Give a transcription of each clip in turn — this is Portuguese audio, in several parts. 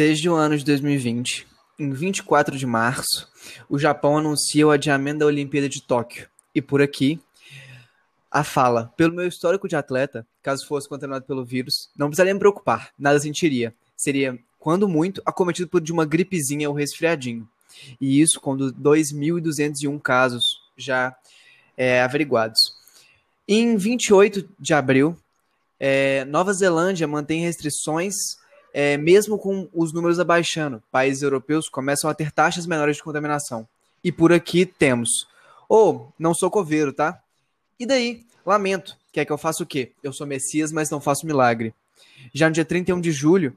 Desde o ano de 2020, em 24 de março, o Japão anuncia o adiamento da Olimpíada de Tóquio. E por aqui, a fala. Pelo meu histórico de atleta, caso fosse contaminado pelo vírus, não precisaria me preocupar, nada sentiria. Seria, quando muito, acometido por de uma gripezinha ou resfriadinho. E isso com 2.201 casos já é, averiguados. Em 28 de abril, é, Nova Zelândia mantém restrições é, mesmo com os números abaixando. Países europeus começam a ter taxas menores de contaminação. E por aqui temos. Oh, não sou coveiro, tá? E daí? Lamento. Quer que eu faça o quê? Eu sou Messias, mas não faço milagre. Já no dia 31 de julho,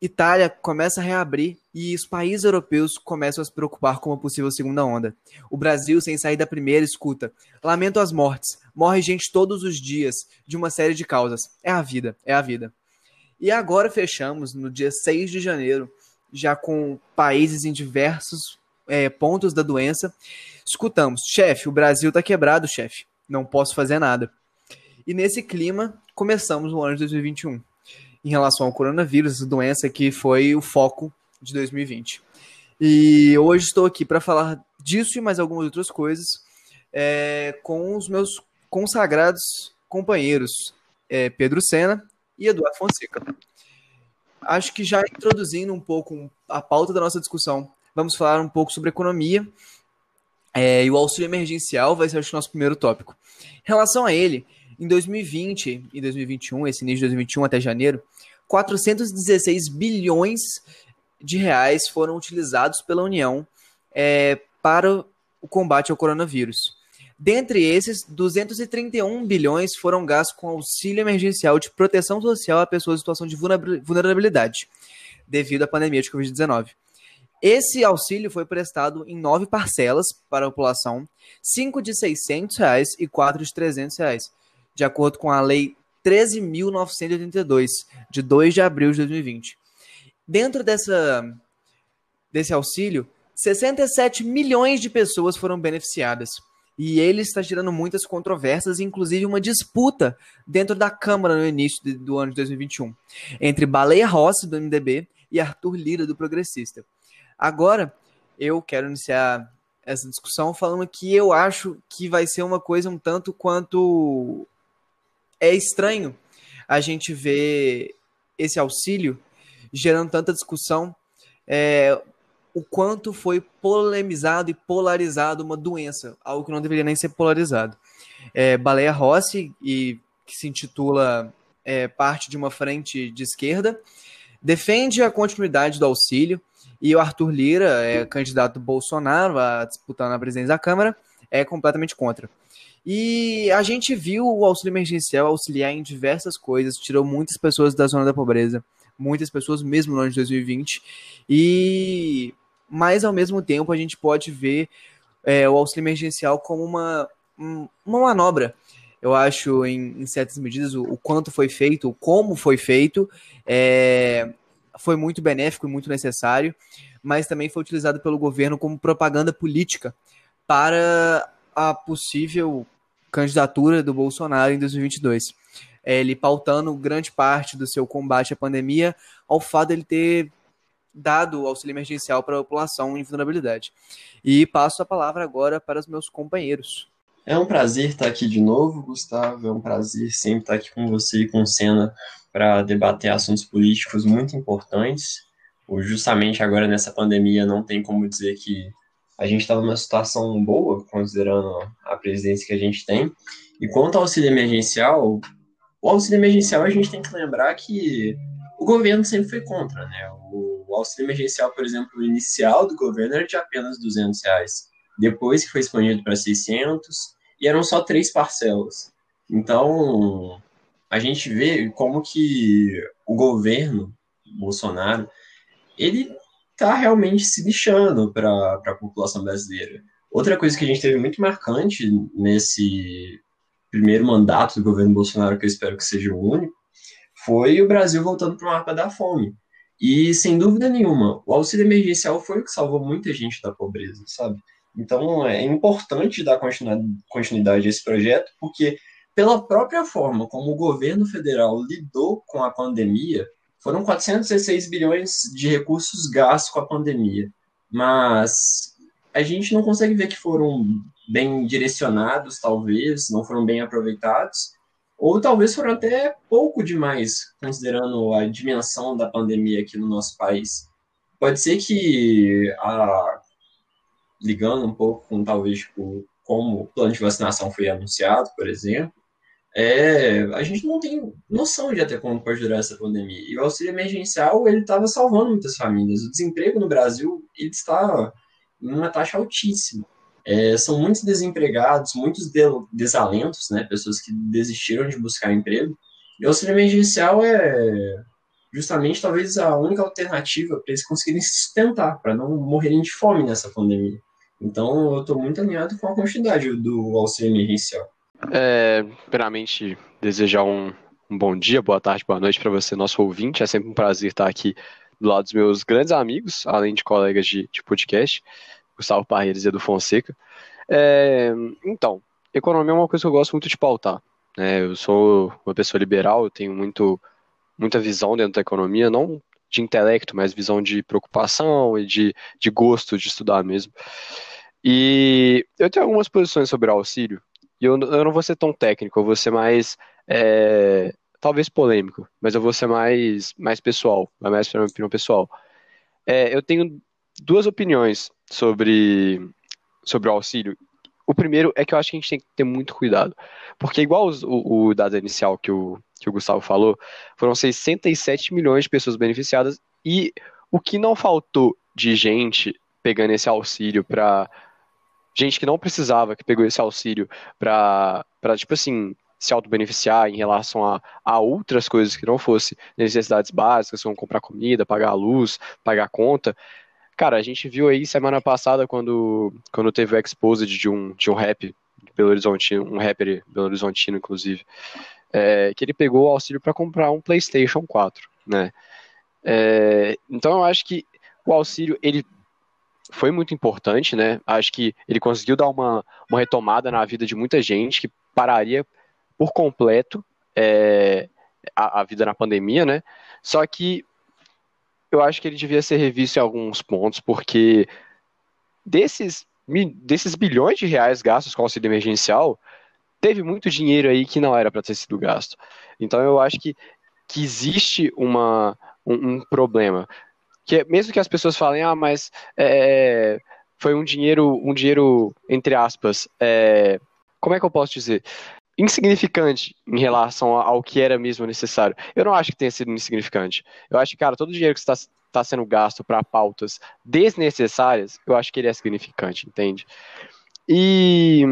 Itália começa a reabrir e os países europeus começam a se preocupar com uma possível segunda onda. O Brasil, sem sair da primeira, escuta: Lamento as mortes. Morre gente todos os dias, de uma série de causas. É a vida, é a vida. E agora fechamos, no dia 6 de janeiro, já com países em diversos é, pontos da doença. Escutamos: chefe, o Brasil está quebrado, chefe. Não posso fazer nada. E nesse clima, começamos o ano de 2021 em relação ao coronavírus, doença que foi o foco de 2020. E hoje estou aqui para falar disso e mais algumas outras coisas é, com os meus consagrados companheiros é, Pedro Sena e Eduardo Fonseca. Acho que já introduzindo um pouco a pauta da nossa discussão, vamos falar um pouco sobre economia é, e o auxílio emergencial vai ser acho, o nosso primeiro tópico. Em relação a ele, em 2020 e 2021, esse início de 2021 até janeiro, 416 bilhões de reais foram utilizados pela União é, para o combate ao coronavírus. Dentre esses, 231 bilhões foram gastos com auxílio emergencial de proteção social a pessoas em situação de vulnerabilidade, devido à pandemia de Covid-19. Esse auxílio foi prestado em nove parcelas para a população, cinco de 600 reais e quatro de 300 reais, de acordo com a Lei 13.982, de 2 de abril de 2020. Dentro dessa, desse auxílio, 67 milhões de pessoas foram beneficiadas. E ele está gerando muitas controvérsias, inclusive uma disputa dentro da Câmara no início de, do ano de 2021, entre Baleia Rossi, do MDB, e Arthur Lira, do Progressista. Agora, eu quero iniciar essa discussão falando que eu acho que vai ser uma coisa um tanto quanto é estranho a gente ver esse auxílio gerando tanta discussão, é, o quanto foi polemizado e polarizado uma doença, algo que não deveria nem ser polarizado. É, Baleia Rossi, e, que se intitula é, parte de uma frente de esquerda, defende a continuidade do auxílio, e o Arthur Lira, é, candidato Bolsonaro a disputar na presidência da Câmara, é completamente contra. E a gente viu o auxílio emergencial auxiliar em diversas coisas, tirou muitas pessoas da zona da pobreza, muitas pessoas mesmo no ano de 2020. E mas ao mesmo tempo a gente pode ver é, o auxílio emergencial como uma, uma manobra. Eu acho, em, em certas medidas, o, o, quanto foi feito, o como foi feito, é, foi muito benéfico e muito necessário, mas também foi utilizado pelo governo como propaganda política para a possível candidatura do Bolsonaro em 2022. É, ele pautando grande parte do seu combate à pandemia ao fato de ele ter dado auxílio emergencial para a população em vulnerabilidade. E passo a palavra agora para os meus companheiros. É um prazer estar aqui de novo, Gustavo. É um prazer sempre estar aqui com você e com o Senna para debater assuntos políticos muito importantes. Justamente agora nessa pandemia não tem como dizer que a gente está numa situação boa, considerando a presidência que a gente tem. E quanto ao auxílio emergencial, o auxílio emergencial a gente tem que lembrar que o governo sempre foi contra, né? O auxílio emergencial, por exemplo, inicial do governo era de apenas 200 reais. Depois que foi expandido para 600, e eram só três parcelas. Então, a gente vê como que o governo Bolsonaro, ele está realmente se lixando para a população brasileira. Outra coisa que a gente teve muito marcante nesse primeiro mandato do governo Bolsonaro, que eu espero que seja o único, foi o Brasil voltando para o mapa da fome. E, sem dúvida nenhuma, o auxílio emergencial foi o que salvou muita gente da pobreza, sabe? Então, é importante dar continuidade a esse projeto, porque, pela própria forma como o governo federal lidou com a pandemia, foram 416 bilhões de recursos gastos com a pandemia, mas a gente não consegue ver que foram bem direcionados, talvez, não foram bem aproveitados, ou talvez foram até pouco demais, considerando a dimensão da pandemia aqui no nosso país. Pode ser que, a, ligando um pouco com talvez tipo, como o plano de vacinação foi anunciado, por exemplo, é, a gente não tem noção de até como pode durar essa pandemia. E o auxílio emergencial, ele estava salvando muitas famílias. O desemprego no Brasil, ele está em uma taxa altíssima. É, são muitos desempregados, muitos de, desalentos, né, pessoas que desistiram de buscar emprego. E o auxílio emergencial é justamente talvez a única alternativa para eles conseguirem se sustentar, para não morrerem de fome nessa pandemia. Então, eu estou muito alinhado com a quantidade do auxílio emergencial. É, primeiramente, desejar um, um bom dia, boa tarde, boa noite para você, nosso ouvinte. É sempre um prazer estar aqui do lado dos meus grandes amigos, além de colegas de, de podcast, Gustavo Parreiras e Edu Fonseca. É, então, economia é uma coisa que eu gosto muito de pautar. Né? Eu sou uma pessoa liberal, eu tenho muito, muita visão dentro da economia, não de intelecto, mas visão de preocupação e de, de gosto de estudar mesmo. E eu tenho algumas posições sobre auxílio, e eu, eu não vou ser tão técnico, eu vou ser mais, é, talvez polêmico, mas eu vou ser mais, mais pessoal, mais para minha opinião pessoal. É, eu tenho duas opiniões sobre, sobre o auxílio. O primeiro é que eu acho que a gente tem que ter muito cuidado, porque igual o, o dado inicial que o, que o Gustavo falou, foram 67 milhões de pessoas beneficiadas e o que não faltou de gente pegando esse auxílio para gente que não precisava, que pegou esse auxílio para, tipo assim, se auto-beneficiar em relação a, a outras coisas que não fosse necessidades básicas, como comprar comida, pagar a luz, pagar a conta. Cara, a gente viu aí semana passada quando, quando teve o exposed de um, de um rap Belo Horizontino, um rapper Belo Horizontino, inclusive, é, que ele pegou o auxílio para comprar um PlayStation 4, né? É, então eu acho que o auxílio ele foi muito importante, né? Acho que ele conseguiu dar uma, uma retomada na vida de muita gente que pararia por completo é, a, a, vida na pandemia, né? Só que eu acho que ele devia ser revisto em alguns pontos, porque desses, desses bilhões de reais gastos com auxílio emergencial, teve muito dinheiro aí que não era para ter sido gasto. Então eu acho que, que existe uma, um, um problema que mesmo que as pessoas falem, ah, mas é, foi um dinheiro, um dinheiro entre aspas, é, como é que eu posso dizer? Insignificante em relação ao que era mesmo necessário. Eu não acho que tenha sido insignificante. Eu acho que, cara, todo o dinheiro que está tá sendo gasto para pautas desnecessárias, eu acho que ele é significante, entende? E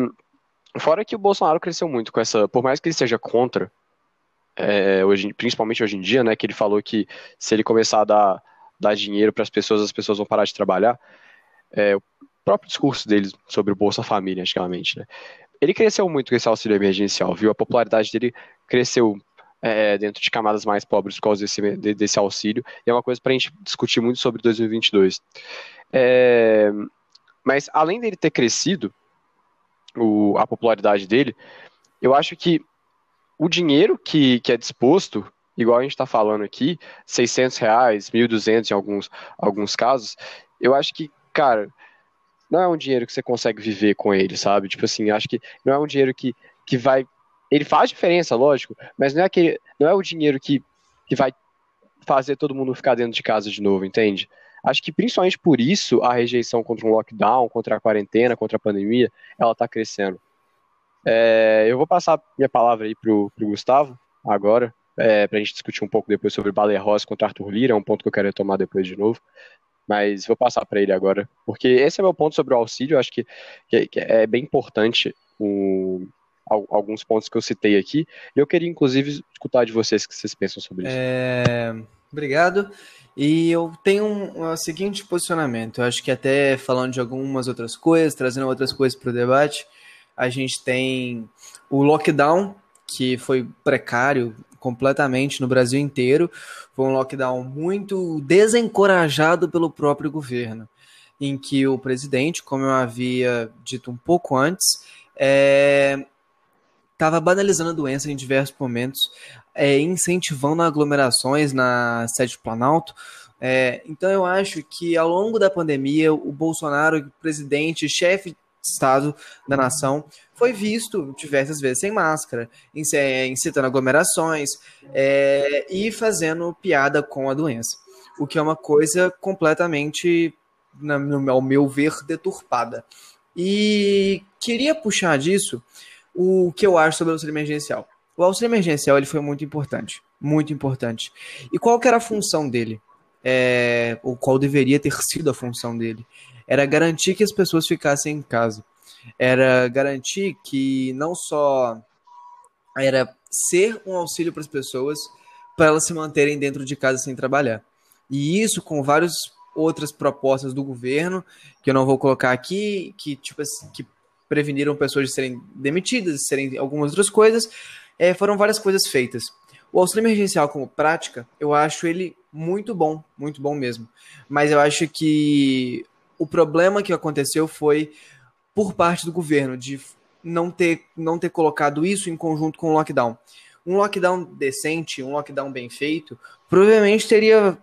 fora que o Bolsonaro cresceu muito com essa, por mais que ele seja contra, é, hoje, principalmente hoje em dia, né, que ele falou que se ele começar a dar dar dinheiro para as pessoas, as pessoas vão parar de trabalhar. É, o próprio discurso dele sobre o Bolsa Família, antigamente, né? Ele cresceu muito com esse auxílio emergencial, viu? A popularidade dele cresceu é, dentro de camadas mais pobres por causa desse, desse auxílio, e é uma coisa para a gente discutir muito sobre 2022. É, mas além dele ter crescido, o, a popularidade dele, eu acho que o dinheiro que, que é disposto igual a gente está falando aqui, 600 reais, 1.200 em alguns, alguns casos, eu acho que, cara, não é um dinheiro que você consegue viver com ele, sabe? Tipo assim, acho que não é um dinheiro que, que vai. Ele faz diferença, lógico, mas não é, aquele, não é o dinheiro que, que vai fazer todo mundo ficar dentro de casa de novo, entende? Acho que principalmente por isso a rejeição contra um lockdown, contra a quarentena, contra a pandemia, ela está crescendo. É, eu vou passar minha palavra aí pro, pro Gustavo agora, é, para a gente discutir um pouco depois sobre Baleia Ross contra Arthur Lira, é um ponto que eu quero retomar depois de novo. Mas vou passar para ele agora, porque esse é meu ponto sobre o auxílio. Acho que, que, que é bem importante o, alguns pontos que eu citei aqui. E eu queria, inclusive, escutar de vocês o que vocês pensam sobre isso. É... Obrigado. E eu tenho um, um, seguinte posicionamento. Eu acho que até falando de algumas outras coisas, trazendo outras coisas para o debate, a gente tem o lockdown, que foi precário, completamente no Brasil inteiro. Foi um lockdown muito desencorajado pelo próprio governo, em que o presidente, como eu havia dito um pouco antes, é, estava banalizando a doença em diversos momentos, é, incentivando aglomerações na sede do Planalto. É, então eu acho que ao longo da pandemia, o Bolsonaro, presidente, chefe Estado da nação, foi visto diversas vezes sem máscara, incitando aglomerações é, e fazendo piada com a doença. O que é uma coisa completamente, ao meu ver, deturpada. E queria puxar disso o que eu acho sobre o auxílio emergencial. O auxílio emergencial ele foi muito importante, muito importante. E qual que era a função dele? É, ou qual deveria ter sido a função dele? Era garantir que as pessoas ficassem em casa. Era garantir que não só era ser um auxílio para as pessoas, para elas se manterem dentro de casa sem trabalhar. E isso com várias outras propostas do governo, que eu não vou colocar aqui, que tipo que preveniram pessoas de serem demitidas, de serem algumas outras coisas. É, foram várias coisas feitas. O auxílio emergencial como prática, eu acho ele muito bom, muito bom mesmo. Mas eu acho que o problema que aconteceu foi por parte do governo de não ter, não ter colocado isso em conjunto com o lockdown. Um lockdown decente, um lockdown bem feito, provavelmente teria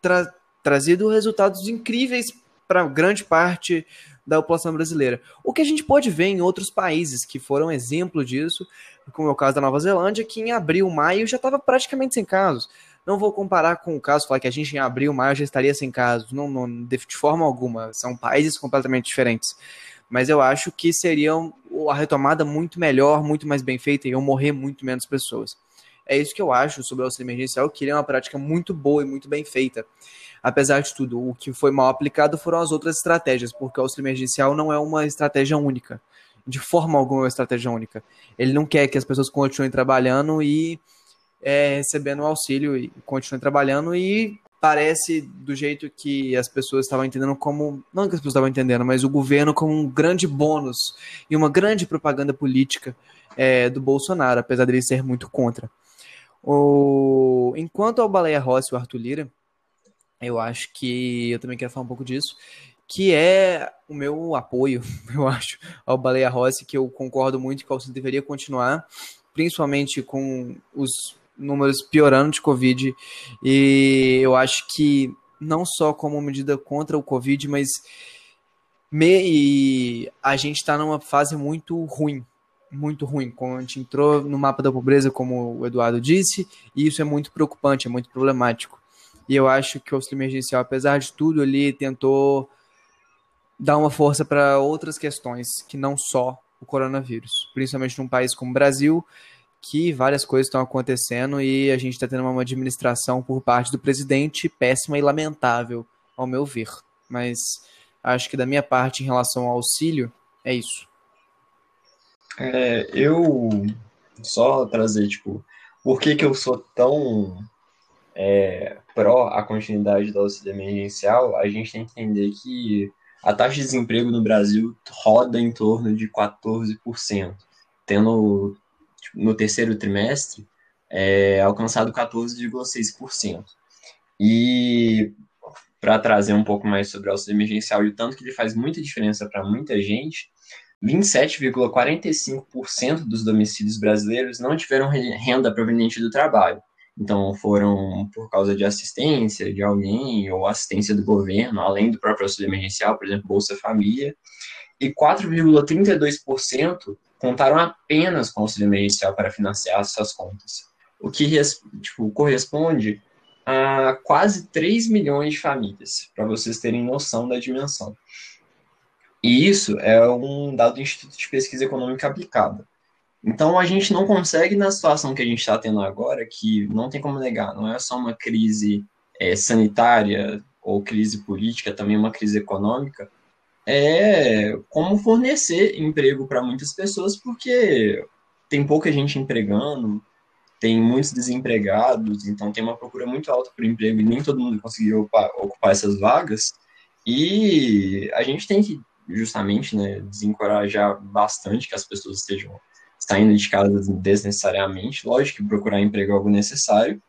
tra trazido resultados incríveis para grande parte da população brasileira. O que a gente pode ver em outros países que foram exemplo disso, como é o caso da Nova Zelândia, que em abril, maio já estava praticamente sem casos. Não vou comparar com o caso, falar que a gente em abril, maio já estaria sem casos, não, não de forma alguma. São países completamente diferentes. Mas eu acho que seria a retomada muito melhor, muito mais bem feita e iam morrer muito menos pessoas. É isso que eu acho sobre o auxílio emergencial, que ele é uma prática muito boa e muito bem feita. Apesar de tudo, o que foi mal aplicado foram as outras estratégias, porque o auxílio emergencial não é uma estratégia única. De forma alguma é uma estratégia única. Ele não quer que as pessoas continuem trabalhando e é, recebendo o auxílio e continuem trabalhando e parece do jeito que as pessoas estavam entendendo como não que as pessoas estavam entendendo, mas o governo como um grande bônus e uma grande propaganda política é, do Bolsonaro, apesar dele ser muito contra. O... Enquanto ao Baleia Rossi e o Arthur Lira, eu acho que eu também quero falar um pouco disso, que é o meu apoio, eu acho, ao Baleia Rossi, que eu concordo muito que o auxílio deveria continuar, principalmente com os números piorando de Covid, e eu acho que não só como medida contra o Covid, mas me, a gente está numa fase muito ruim, muito ruim. Quando a gente entrou no mapa da pobreza, como o Eduardo disse, e isso é muito preocupante, é muito problemático. E eu acho que o auxílio emergencial, apesar de tudo, ele tentou dar uma força para outras questões que não só o coronavírus, principalmente num país como o Brasil, que várias coisas estão acontecendo e a gente está tendo uma administração por parte do presidente péssima e lamentável, ao meu ver. Mas acho que da minha parte, em relação ao auxílio, é isso. É, eu só trazer, tipo, por que, que eu sou tão é, pró a continuidade do auxílio emergencial, a gente tem que entender que a taxa de desemprego no Brasil roda em torno de 14%, tendo no terceiro trimestre é, alcançado 14,6%. E para trazer um pouco mais sobre o auxílio emergencial e o tanto que ele faz muita diferença para muita gente, 27,45% dos domicílios brasileiros não tiveram renda proveniente do trabalho. Então, foram por causa de assistência de alguém ou assistência do governo, além do próprio auxílio emergencial, por exemplo, Bolsa Família. E 4,32% contaram apenas com o auxílio emergencial para financiar suas contas, o que tipo, corresponde a quase 3 milhões de famílias, para vocês terem noção da dimensão. E isso é um dado do Instituto de Pesquisa Econômica Aplicada. Então a gente não consegue, na situação que a gente está tendo agora, que não tem como negar, não é só uma crise é, sanitária ou crise política, também uma crise econômica, é como fornecer emprego para muitas pessoas, porque tem pouca gente empregando, tem muitos desempregados, então tem uma procura muito alta por emprego e nem todo mundo conseguiu ocupar, essas vagas. E a gente tem que justamente né, desencorajar bastante que as pessoas estejam saindo de casa desnecessariamente. Lógico que procurar emprego é algo necessário,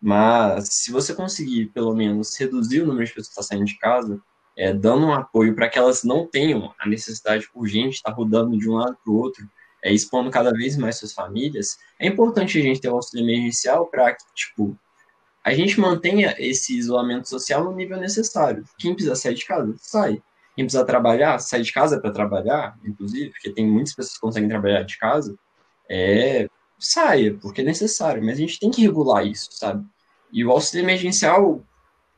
mas se você conseguir, pelo menos, reduzir o número de pessoas que estão saindo de casa, é, dando um apoio para que elas não tenham a necessidade urgente de estar rodando de um lado para o outro, é, expondo cada vez mais suas famílias, é importante a gente ter um auxílio emergencial para que, tipo, a gente mantenha esse isolamento social no nível necessário. Quem precisa sair de casa, sai. Quem precisa trabalhar, sai de casa para trabalhar, inclusive, porque tem muitas pessoas que conseguem trabalhar de casa, é, saia, porque é necessário, mas a gente tem que regular isso, sabe? E o auxílio emergencial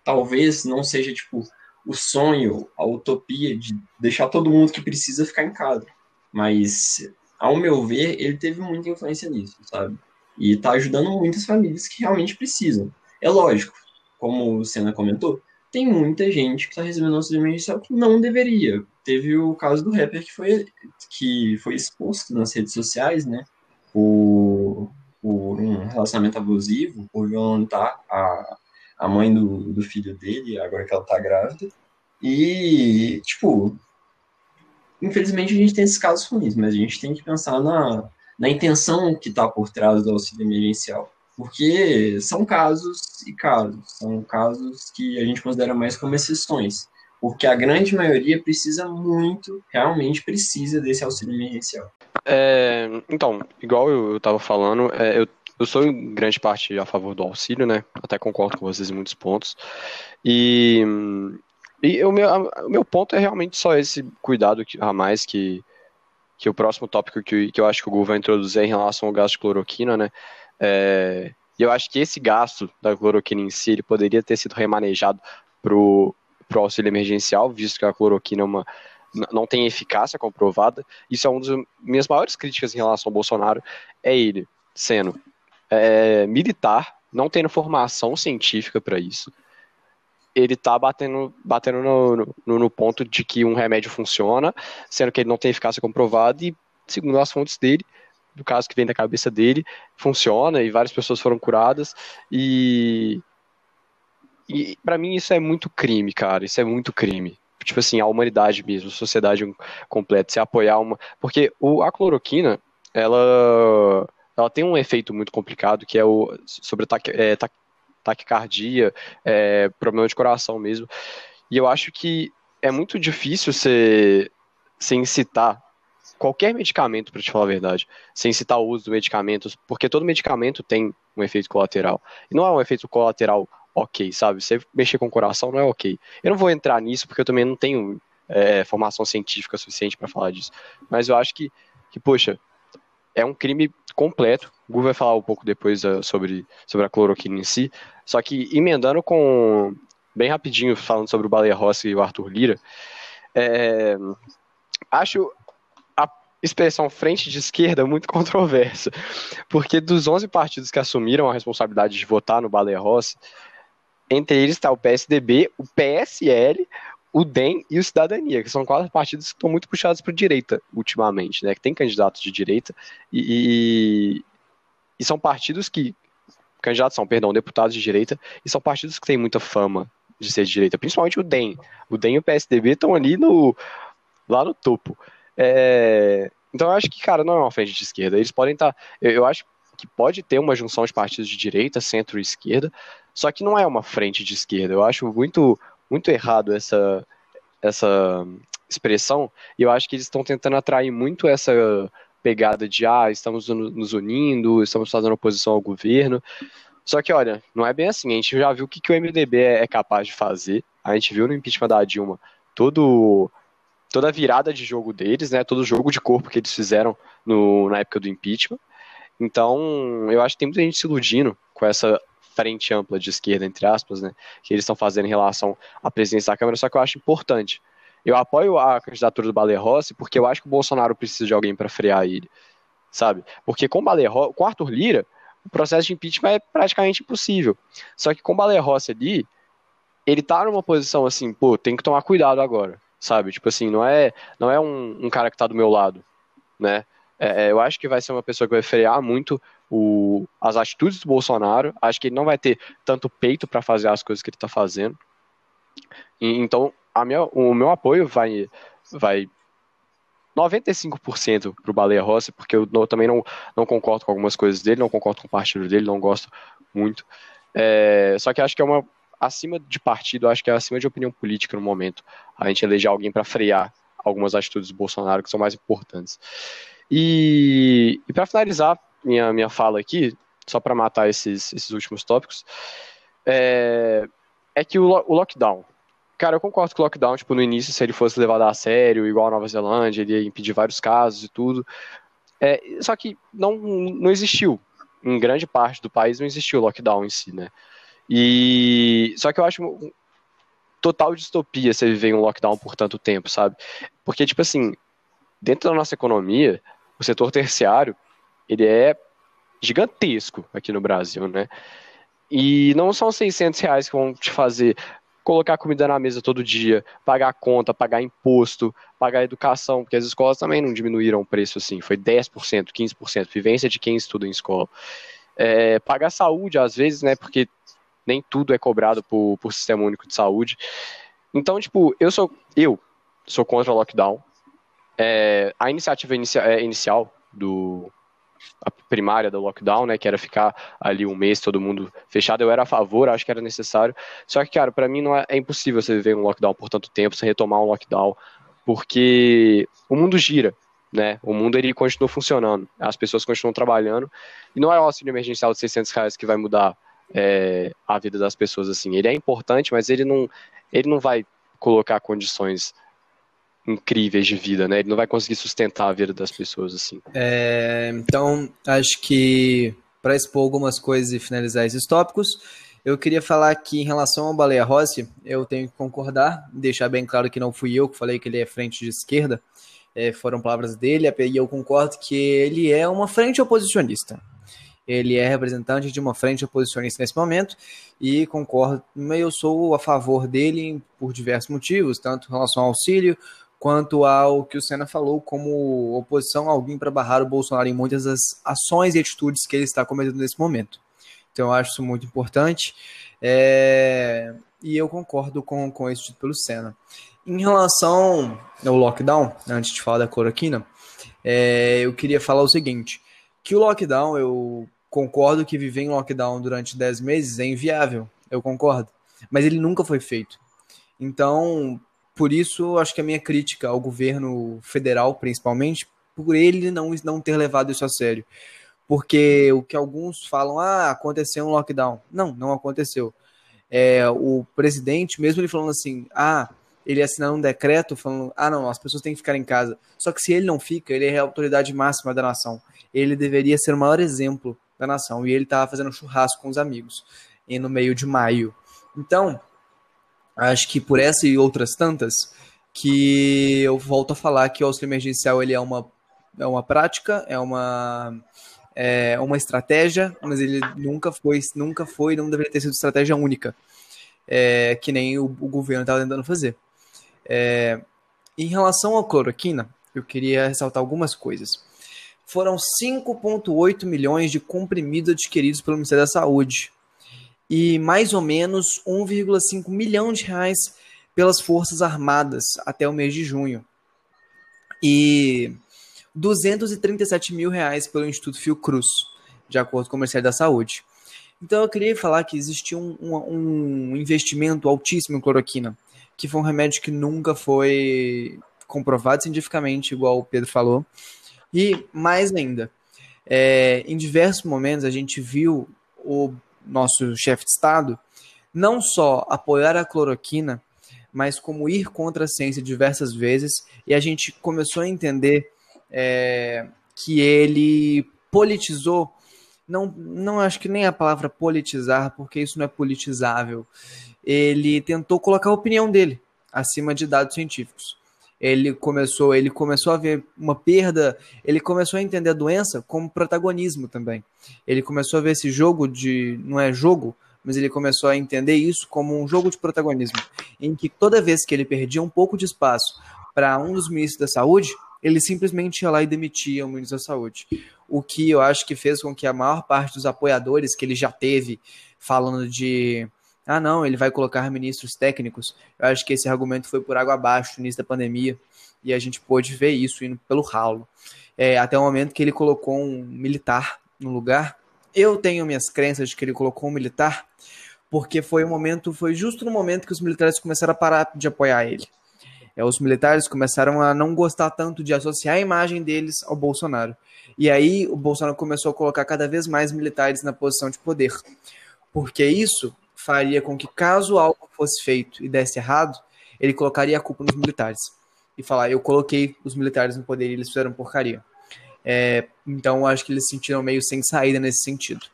talvez não seja, tipo, o sonho, a utopia de deixar todo mundo que precisa ficar em casa. Mas, ao meu ver, ele teve muita influência nisso, sabe? E tá ajudando muitas famílias que realmente precisam. É lógico, como o Senna comentou, tem muita gente que tá recebendo auxílio emergencial que não deveria. Teve o caso do rapper que foi, que foi exposto nas redes sociais, né? Por, por um relacionamento abusivo, por violentar a, a mãe do, do filho dele, agora que ela tá grávida. E, tipo, infelizmente a gente tem esses casos ruins, mas a gente tem que pensar na, na intenção que está por trás do auxílio emergencial. Porque são casos e casos, são casos que a gente considera mais como exceções. Porque a grande maioria precisa muito, realmente precisa desse auxílio emergencial. É, então, igual eu estava falando, é, eu eu sou em grande parte a favor do auxílio, né? Até concordo com vocês em muitos pontos. E, e o, meu, o meu ponto é realmente só esse cuidado a mais que, que o próximo tópico que, que eu acho que o Google vai introduzir é em relação ao gasto de cloroquina, né? É, e eu acho que esse gasto da cloroquina em si ele poderia ter sido remanejado para o auxílio emergencial, visto que a cloroquina é uma, não tem eficácia comprovada. Isso é uma das minhas maiores críticas em relação ao Bolsonaro, é ele sendo é, militar, não tendo formação científica para isso, ele tá batendo, batendo no, no, no, ponto de que um remédio funciona, sendo que ele não tem eficácia comprovada e, segundo as fontes dele, do caso que vem da cabeça dele, funciona e várias pessoas foram curadas e e para mim isso é muito crime, cara, isso é muito crime. Tipo assim, a humanidade mesmo, a sociedade completa, se apoiar uma, porque o a cloroquina, ela ela tem um efeito muito complicado, que é o sobre é, taquicardia, é, problema de coração mesmo. E eu acho que é muito difícil você, você incitar qualquer medicamento, para te falar a verdade, sem incitar o uso de medicamentos, porque todo medicamento tem um efeito colateral. E não é um efeito colateral ok, sabe? Você mexer com o coração não é ok. Eu não vou entrar nisso porque eu também não tenho é, formação científica suficiente para falar disso. Mas eu acho que, que, poxa, é um crime completo. O Gu vai falar um pouco depois uh, sobre, sobre a cloroquina em si. Só que emendando com. Bem rapidinho, falando sobre o Baleia Rossi e o Arthur Lira. É, acho a expressão frente de esquerda muito controversa. Porque dos 11 partidos que assumiram a responsabilidade de votar no Baleia Rossi, entre eles está o PSDB, o PSL, o DEM e o Cidadania, que são quatro partidos que estão muito puxados para direita ultimamente, né? Que tem candidatos de direita e, e, e, são partidos que candidatos são, perdão, deputados de direita e são partidos que têm muita fama de ser de direita, principalmente o DEM. O DEM e o PSDB estão ali no lá no topo. É, então eu acho que, cara, não é uma frente de esquerda. Eles podem estar. Tá, eu, eu acho que pode ter uma junção de partidos de direita, centro e esquerda, só que não é uma frente de esquerda. Eu acho muito muito errado essa, essa expressão, e eu acho que eles estão tentando atrair muito essa pegada de, ah, estamos nos unindo, estamos fazendo oposição ao governo. Só que, olha, não é bem assim. A gente já viu o que, que o MDB é, é capaz de fazer. A gente viu no impeachment da Dilma todo, toda a virada de jogo deles, né? Todo o jogo de corpo que eles fizeram no, na época do impeachment. Então, eu acho que tem muita gente se iludindo com essa frente ampla de esquerda, entre aspas, né, que eles estão fazendo em relação à presidência da Câmara, só que eu acho importante. Eu apoio a candidatura do Baleia Rossi porque eu acho que o Bolsonaro precisa de alguém para frear ele, sabe? Porque com, Baleia com Arthur Lira, o processo de impeachment é praticamente impossível. Só que com o Baleia Rossi ali, ele tá numa posição assim, pô, tem que tomar cuidado agora, sabe? Tipo assim, não é, não é um, um cara que tá do meu lado, né? É, é eu acho que vai ser uma pessoa que vai frear muito o, as atitudes do Bolsonaro. Acho que ele não vai ter tanto peito para fazer as coisas que ele está fazendo. E, então, minha, o meu apoio vai, vai 95% para o Baleia Rossi, porque eu, eu, também não, não concordo com algumas coisas dele, não concordo com o partido dele, não gosto muito. É, só que acho que é uma. Acima de partido, acho que é acima de opinião política no momento. A gente eleger alguém para frear algumas atitudes do Bolsonaro que são mais importantes. E, e para finalizar minha, minha fala aqui, só para matar esses, esses últimos tópicos, é, é que o, o lockdown, Cara, eu concordo com o lockdown, tipo, no início, se ele fosse levado a sério, igual a Nova Zelândia, ele ia impedir vários casos e tudo. É, só que não, não existiu. Em grande parte do país não existiu lockdown em si, né? E só que eu acho total distopia você viver um lockdown por tanto tempo, sabe? Porque, tipo assim, dentro da nossa economia, o setor terciário, ele é gigantesco aqui no Brasil, né? E não são 600 reais que vão te fazer colocar comida na mesa todo dia, pagar conta, pagar imposto, pagar educação, porque as escolas também não diminuíram o preço assim, foi 10%, 15%, vivência de quem estuda em escola. É, pagar saúde, às vezes, né, porque nem tudo é cobrado por, por sistema único de saúde. Então, tipo, eu sou, eu sou contra o lockdown. É, a iniciativa inicia, é, inicial do, a primária do lockdown, né, que era ficar ali um mês todo mundo fechado, eu era a favor, acho que era necessário. Só que, cara, para mim não é, é, impossível você viver um lockdown por tanto tempo, você retomar um lockdown, porque o mundo gira, né? O mundo ele continua funcionando, as pessoas continuam trabalhando e não é o auxílio emergencial de 600 reais que vai mudar é, a vida das pessoas assim. Ele é importante, mas ele não, ele não vai colocar condições incríveis de vida, né? Ele não vai conseguir sustentar a vida das pessoas assim. É, então, acho que para expor algumas coisas e finalizar esses tópicos, eu queria falar que em relação ao Baleia Rossi, eu tenho que concordar, deixar bem claro que não fui eu que falei que ele é frente de esquerda, é, foram palavras dele, e eu concordo que ele é uma frente oposicionista. Ele é representante de uma frente oposicionista nesse momento e concordo, eu sou a favor dele por diversos motivos, tanto em relação ao auxílio, quanto ao que o Senna falou como oposição a alguém para barrar o Bolsonaro em muitas das ações e atitudes que ele está cometendo nesse momento. Então eu acho isso muito importante é... e eu concordo com, com isso dito pelo Senna. Em relação ao lockdown, antes de falar da cloroquina, é... eu queria falar o seguinte, que o lockdown, eu concordo que viver em lockdown durante 10 meses é inviável, eu concordo, mas ele nunca foi feito. Então, por isso, acho que a minha crítica ao governo federal, principalmente, por ele não, não ter levado isso a sério. Porque o que alguns falam, ah, aconteceu um lockdown. Não, não aconteceu. É, o presidente, mesmo ele falando assim, ah, ele assinando um decreto falando, ah, não, as pessoas têm que ficar em casa. Só que se ele não fica, ele é a autoridade máxima da nação. Ele deveria ser o maior exemplo da nação. E ele estava fazendo churrasco com os amigos e no meio de maio. Então, Acho que por essa e outras tantas que eu volto a falar que o auxílio emergencial ele é uma, é uma prática, é uma é uma estratégia, mas ele nunca foi, nunca foi, não deveria ter sido estratégia única, é, que nem o, o governo estava tentando fazer. É, em relação à cloroquina, eu queria ressaltar algumas coisas. Foram 5,8 milhões de comprimidos adquiridos pelo Ministério da Saúde e mais ou menos 1,5 milhão de reais pelas Forças Armadas até o mês de junho. E 237 mil reais pelo Instituto Fiocruz, de acordo com o Ministério da Saúde. Então eu queria falar que existia um, um, um investimento altíssimo em cloroquina, que foi um remédio que nunca foi comprovado cientificamente, igual o Pedro falou. E mais ainda, é, em diversos momentos a gente viu o nosso chefe de Estado, não só apoiar a cloroquina, mas como ir contra a ciência diversas vezes, e a gente começou a entender é, que ele politizou, não, não acho que nem a palavra politizar, porque isso não é politizável, ele tentou colocar a opinião dele acima de dados científicos ele começou, ele começou a ver uma perda, ele começou a entender a doença como protagonismo também. Ele começou a ver esse jogo de, não é jogo, mas ele começou a entender isso como um jogo de protagonismo, em que toda vez que ele perdia um pouco de espaço para um dos ministros da saúde, ele simplesmente ia lá e demitia o ministro da saúde. O que eu acho que fez com que a maior parte dos apoiadores que ele já teve falando de ah, não, ele vai colocar ministros técnicos. Eu acho que esse argumento foi por água abaixo no início da pandemia e a gente pôde ver isso indo pelo ralo. É, até o momento que ele colocou um militar no lugar. Eu tenho minhas crenças de que ele colocou um militar, porque foi o momento, foi justo no momento que os militares começaram a parar de apoiar ele. É, os militares começaram a não gostar tanto de associar a imagem deles ao Bolsonaro. E aí o Bolsonaro começou a colocar cada vez mais militares na posição de poder. Porque isso faria com que, caso algo fosse feito e desse errado, ele colocaria a culpa nos militares. E falar, eu coloquei os militares no poder e eles fizeram porcaria. É, então acho que eles se sentiram meio sem saída nesse sentido.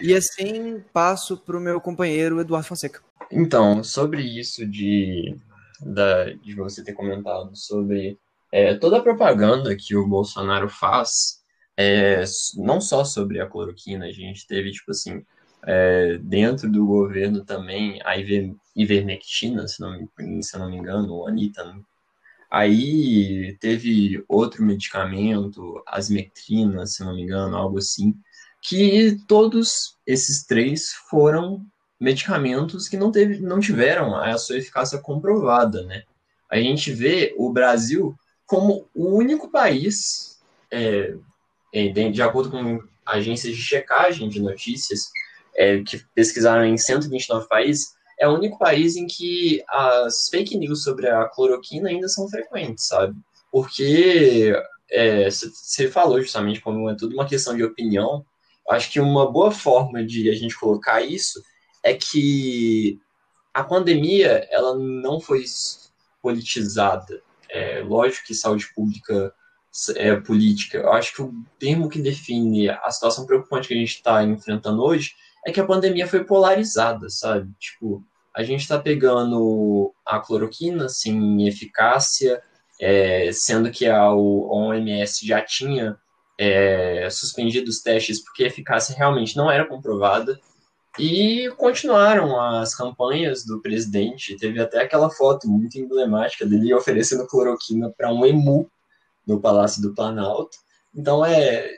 E assim passo para o meu companheiro Eduardo Fonseca. Então, sobre isso de, da, de você ter comentado sobre é, toda a propaganda que o Bolsonaro faz, é, não só sobre a cloroquina, a gente teve, tipo assim, é, dentro do governo também a iver, ivermectina, se não, se não me engano, ou Anitta. Né? Aí teve outro medicamento, asmetrina, se não me engano, algo assim, que todos esses três foram medicamentos que não, teve, não tiveram a sua eficácia comprovada, né? A gente vê o Brasil como o único país, é, é de acordo com agências de checagem de notícias, é, que pesquisaram em 129 países, é o único país em que as fake news sobre a cloroquina ainda são frequentes, sabe? Porque você é, falou justamente como é tudo uma questão de opinião, acho que uma boa forma de a gente colocar isso é que a pandemia ela não foi politizada. É, lógico que saúde pública é política. Eu acho que o termo que define a situação preocupante que a gente está enfrentando hoje é que a pandemia foi polarizada, sabe? Tipo, a gente está pegando a cloroquina sem eficácia, é, sendo que a, OMS já tinha é, suspendido os testes porque a eficácia realmente não era comprovada. E continuaram as campanhas do presidente. Teve até aquela foto muito emblemática dele oferecendo cloroquina para um emu no Palácio do Planalto. Então é,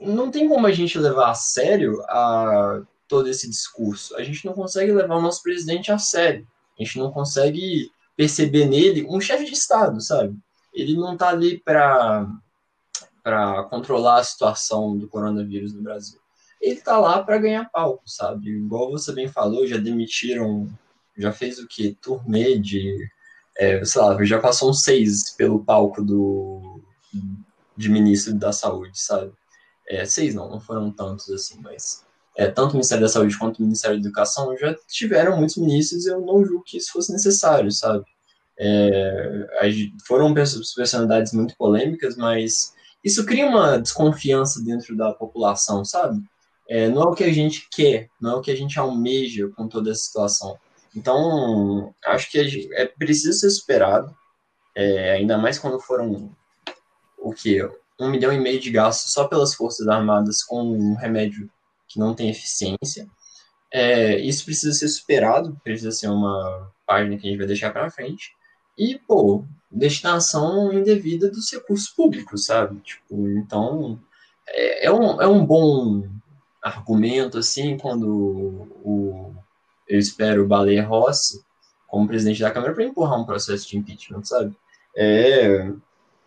não tem como a gente levar a sério a todo esse discurso. A gente não consegue levar o nosso presidente a sério. A gente não consegue perceber nele um chefe de Estado, sabe? Ele não está ali para para controlar a situação do coronavírus no Brasil. Ele está lá para ganhar palco, sabe? Igual você bem falou, já demitiram, já fez o que? Turnê de, é, sei lá, já passou um seis pelo palco do de ministro da Saúde, sabe? É, seis não, não foram tantos assim, mas é, tanto o Ministério da Saúde quanto o Ministério da Educação já tiveram muitos ministros e eu não julgo que isso fosse necessário, sabe? É, foram personalidades muito polêmicas, mas isso cria uma desconfiança dentro da população, sabe? É, não é o que a gente quer, não é o que a gente almeja com toda essa situação. Então, acho que é preciso ser superado, é, ainda mais quando foram o que um milhão e meio de gastos só pelas forças armadas com um remédio que não tem eficiência. É, isso precisa ser superado, precisa ser uma página que a gente vai deixar para frente. E, pô, destinação indevida dos recursos públicos, sabe? Tipo, então, é, é, um, é um bom argumento, assim, quando o, eu espero o Baleia Rossi, como presidente da Câmara, para empurrar um processo de impeachment, sabe? É,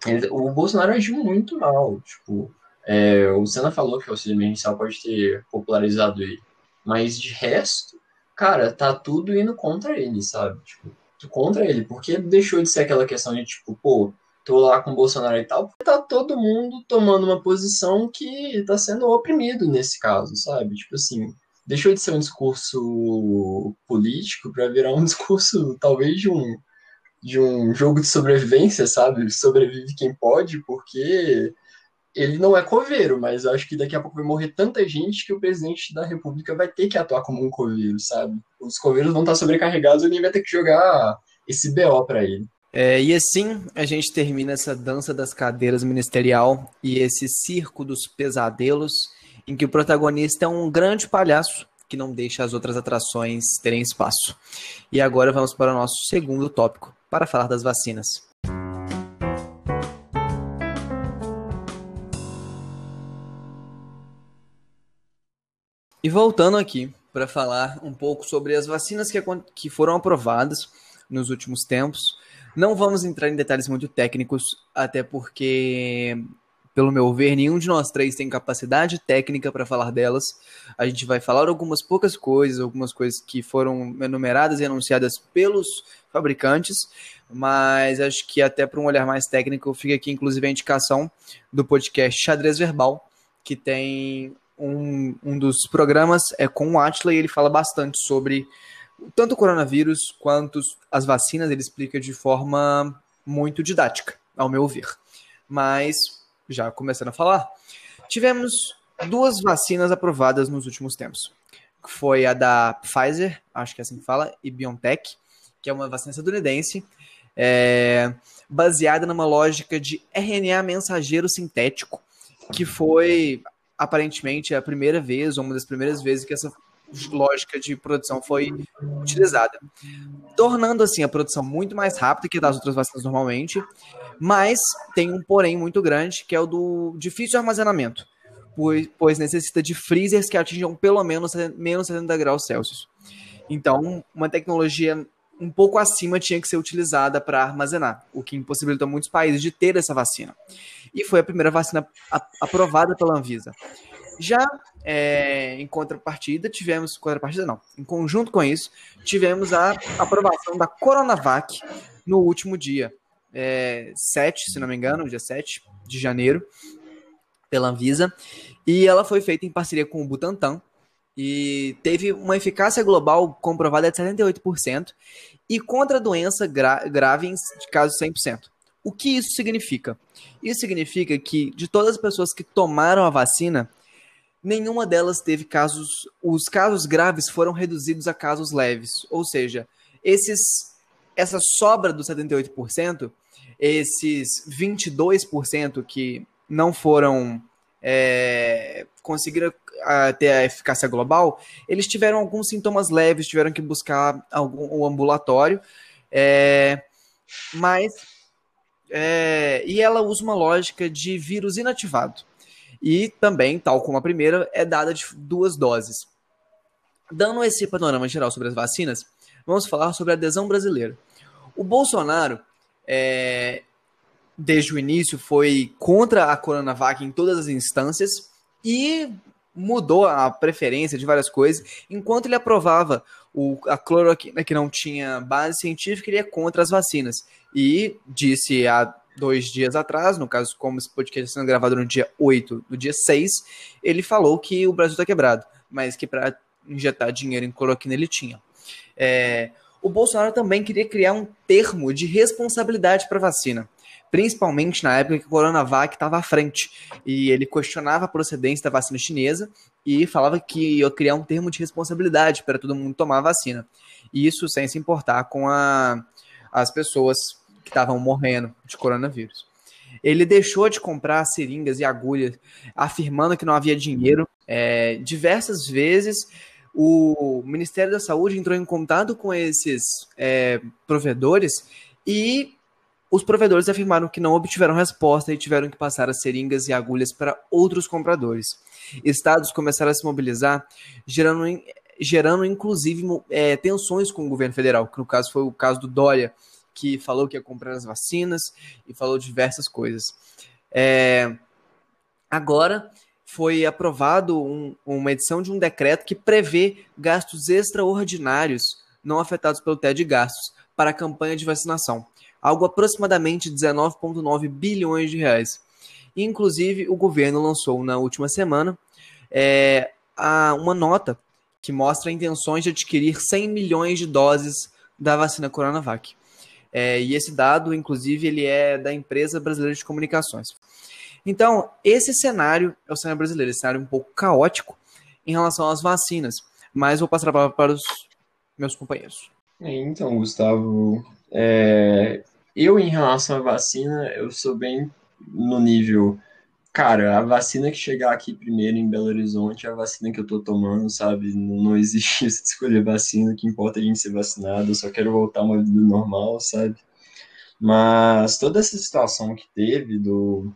ele, o Bolsonaro agiu muito mal, tipo, é, o Senna falou que o auxílio emergencial pode ter popularizado ele. Mas de resto, cara, tá tudo indo contra ele, sabe? Tipo, contra ele. Porque deixou de ser aquela questão de tipo, pô, tô lá com o Bolsonaro e tal. Tá todo mundo tomando uma posição que tá sendo oprimido nesse caso, sabe? Tipo assim, deixou de ser um discurso político para virar um discurso, talvez, de um, de um jogo de sobrevivência, sabe? Sobrevive quem pode, porque ele não é coveiro, mas acho que daqui a pouco vai morrer tanta gente que o presidente da república vai ter que atuar como um coveiro, sabe? Os coveiros vão estar sobrecarregados e ninguém vai ter que jogar esse BO para ele. É, e assim a gente termina essa dança das cadeiras ministerial e esse circo dos pesadelos, em que o protagonista é um grande palhaço que não deixa as outras atrações terem espaço. E agora vamos para o nosso segundo tópico, para falar das vacinas. E voltando aqui para falar um pouco sobre as vacinas que, que foram aprovadas nos últimos tempos. Não vamos entrar em detalhes muito técnicos, até porque pelo meu ver, nenhum de nós três tem capacidade técnica para falar delas. A gente vai falar algumas poucas coisas, algumas coisas que foram enumeradas e anunciadas pelos fabricantes, mas acho que até para um olhar mais técnico, fica aqui inclusive a indicação do podcast Xadrez Verbal, que tem um, um dos programas é com o Atila e ele fala bastante sobre tanto o coronavírus quanto as vacinas, ele explica de forma muito didática, ao meu ver. Mas, já começando a falar, tivemos duas vacinas aprovadas nos últimos tempos. Foi a da Pfizer, acho que é assim que fala, e BioNTech, que é uma vacina estadunidense, é, baseada numa lógica de RNA mensageiro sintético, que foi aparentemente a primeira vez, ou uma das primeiras vezes que essa lógica de produção foi utilizada, tornando assim a produção muito mais rápida que das outras vacinas normalmente, mas tem um porém muito grande que é o do difícil armazenamento, pois, pois necessita de freezers que atinjam pelo menos menos 70 graus Celsius. Então, uma tecnologia um pouco acima tinha que ser utilizada para armazenar, o que impossibilitou muitos países de ter essa vacina. E foi a primeira vacina aprovada pela Anvisa. Já é, em contrapartida, tivemos. Contrapartida não. Em conjunto com isso, tivemos a aprovação da Coronavac no último dia. É, 7, se não me engano, dia 7 de janeiro, pela Anvisa. E ela foi feita em parceria com o Butantan. E teve uma eficácia global comprovada de 78% e contra doença gra grave de casos 100%. O que isso significa? Isso significa que de todas as pessoas que tomaram a vacina, nenhuma delas teve casos. Os casos graves foram reduzidos a casos leves. Ou seja, esses, essa sobra dos 78%, esses 22% que não foram. É, conseguiram ter a eficácia global, eles tiveram alguns sintomas leves, tiveram que buscar algum o ambulatório, é, mas é, e ela usa uma lógica de vírus inativado. E também, tal como a primeira, é dada de duas doses. Dando esse panorama geral sobre as vacinas, vamos falar sobre a adesão brasileira. O Bolsonaro, é, desde o início, foi contra a Coronavac em todas as instâncias e mudou a preferência de várias coisas. Enquanto ele aprovava o, a cloroquina que não tinha base científica, ele é contra as vacinas. E disse há dois dias atrás, no caso, como esse podcast está sendo gravado no dia 8, no dia 6, ele falou que o Brasil está quebrado, mas que para injetar dinheiro em cloroquina ele tinha. É, o Bolsonaro também queria criar um termo de responsabilidade para vacina principalmente na época que o Coronavac estava à frente. E ele questionava a procedência da vacina chinesa e falava que ia criar um termo de responsabilidade para todo mundo tomar a vacina. Isso sem se importar com a, as pessoas que estavam morrendo de coronavírus. Ele deixou de comprar seringas e agulhas, afirmando que não havia dinheiro. É, diversas vezes o Ministério da Saúde entrou em contato com esses é, provedores e os provedores afirmaram que não obtiveram resposta e tiveram que passar as seringas e agulhas para outros compradores. Estados começaram a se mobilizar, gerando, gerando inclusive é, tensões com o governo federal, que no caso foi o caso do Dória, que falou que ia comprar as vacinas e falou diversas coisas. É, agora foi aprovado um, uma edição de um decreto que prevê gastos extraordinários não afetados pelo teto de gastos para a campanha de vacinação algo aproximadamente 19,9 bilhões de reais. Inclusive, o governo lançou na última semana é, a, uma nota que mostra intenções de adquirir 100 milhões de doses da vacina Coronavac. É, e esse dado, inclusive, ele é da empresa brasileira de comunicações. Então, esse cenário é o cenário brasileiro, esse cenário um pouco caótico em relação às vacinas. Mas vou passar a palavra para os meus companheiros. Então, Gustavo, é, eu, em relação à vacina, eu sou bem no nível. Cara, a vacina que chegar aqui primeiro em Belo Horizonte é a vacina que eu tô tomando, sabe? Não, não existe isso de escolher vacina, o que importa é a gente ser vacinado, eu só quero voltar a uma vida normal, sabe? Mas toda essa situação que teve do,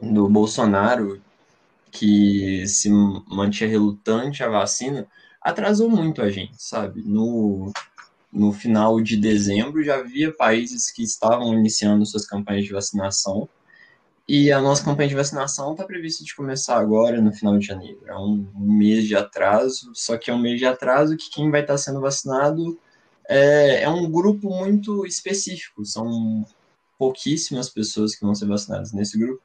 do Bolsonaro, que se mantinha relutante à vacina, atrasou muito a gente, sabe? No, no final de dezembro já havia países que estavam iniciando suas campanhas de vacinação E a nossa campanha de vacinação está prevista de começar agora, no final de janeiro. É um mês de atraso, só que é um mês de atraso que quem vai estar sendo vacinado é, é um grupo muito específico. São pouquíssimas pessoas que vão ser vacinadas nesse grupo.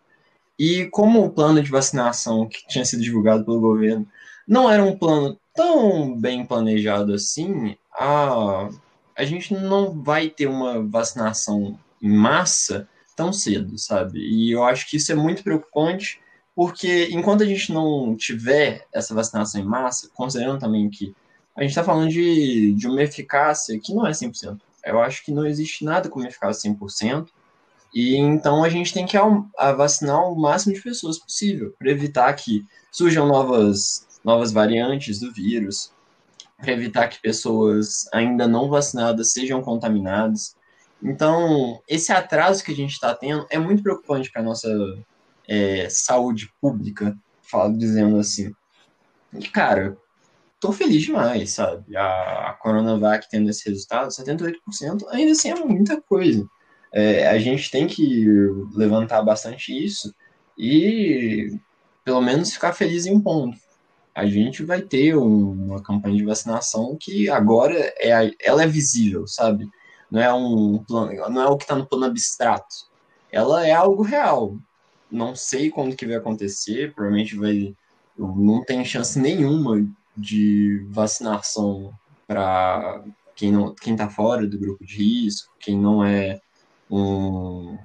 E como o plano de vacinação que tinha sido divulgado pelo governo não era um plano tão bem planejado assim, a, a gente não vai ter uma vacinação em massa tão cedo, sabe? E eu acho que isso é muito preocupante, porque enquanto a gente não tiver essa vacinação em massa, considerando também que a gente está falando de, de uma eficácia que não é 100%. Eu acho que não existe nada com eficácia 100%, e então a gente tem que vacinar o máximo de pessoas possível, para evitar que surjam novas, novas variantes do vírus, para evitar que pessoas ainda não vacinadas sejam contaminadas. Então, esse atraso que a gente está tendo é muito preocupante para a nossa é, saúde pública, falo, dizendo assim. E, cara, tô feliz demais, sabe? A, a Coronavac tendo esse resultado, 78%, ainda assim é muita coisa. É, a gente tem que levantar bastante isso e, pelo menos, ficar feliz em um ponto a gente vai ter uma campanha de vacinação que agora é, ela é visível, sabe? Não é um plano, não é o que está no plano abstrato. Ela é algo real. Não sei quando que vai acontecer, provavelmente vai não tem chance nenhuma de vacinação para quem não quem está fora do grupo de risco, quem não é um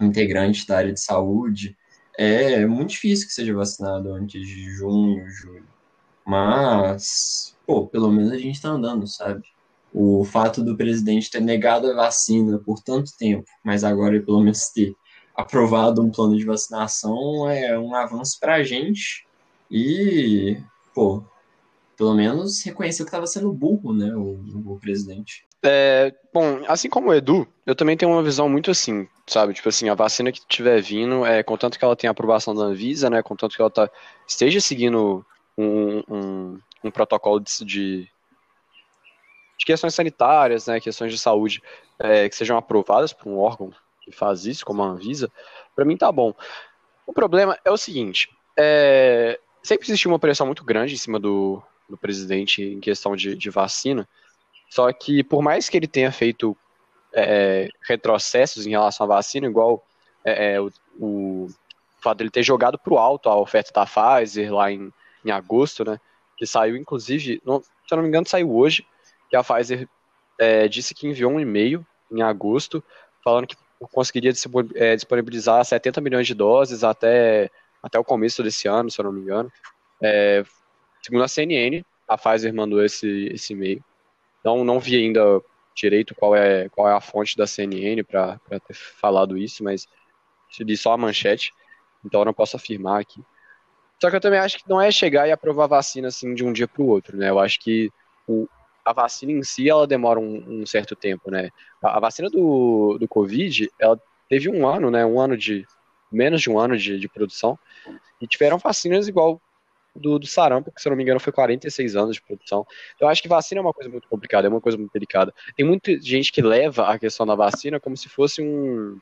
integrante da área de saúde. É muito difícil que seja vacinado antes de junho, julho. Mas, pô, pelo menos a gente tá andando, sabe? O fato do presidente ter negado a vacina por tanto tempo, mas agora pelo menos ter aprovado um plano de vacinação é um avanço pra gente. E, pô, pelo menos reconheceu que estava sendo burro, né, o, o presidente. É, bom, assim como o Edu, eu também tenho uma visão muito assim, sabe? Tipo assim, a vacina que estiver vindo, é, contanto que ela tenha aprovação da Anvisa, né? Contanto que ela tá, esteja seguindo um, um, um protocolo de, de, de, questões sanitárias, né? Questões de saúde, é, que sejam aprovadas por um órgão que faz isso, como a Anvisa, para mim tá bom. O problema é o seguinte, é, sempre existiu uma pressão muito grande em cima do, do presidente em questão de, de vacina, só que, por mais que ele tenha feito é, retrocessos em relação à vacina, igual é, é o, o, fato dele ter jogado para o alto a oferta da Pfizer lá em, em agosto, né? Que saiu, inclusive, se eu não me engano, saiu hoje, que a Pfizer é, disse que enviou um e-mail em agosto falando que conseguiria é, disponibilizar 70 milhões de doses até, até o começo desse ano, se eu não me engano. Segundo a CNN, a Pfizer mandou esse, esse e-mail. Não, não vi ainda direito qual é, qual é a fonte da CNN para ter falado isso, mas li só a manchete, então eu não posso afirmar aqui. Só que eu também acho que não é chegar e aprovar vacina assim de um dia para o outro, né? Eu acho que o, a vacina em si ela demora um, um certo tempo, né? A, a, vacina do, do Covid, ela teve um ano, né? Um ano de menos de um ano de, de produção e tiveram vacinas igual do, do sarampo, que se não me engano foi 46 anos de produção. Eu acho que vacina é uma coisa muito complicada, é uma coisa muito delicada. Tem muita gente que leva a questão da vacina como se fosse um,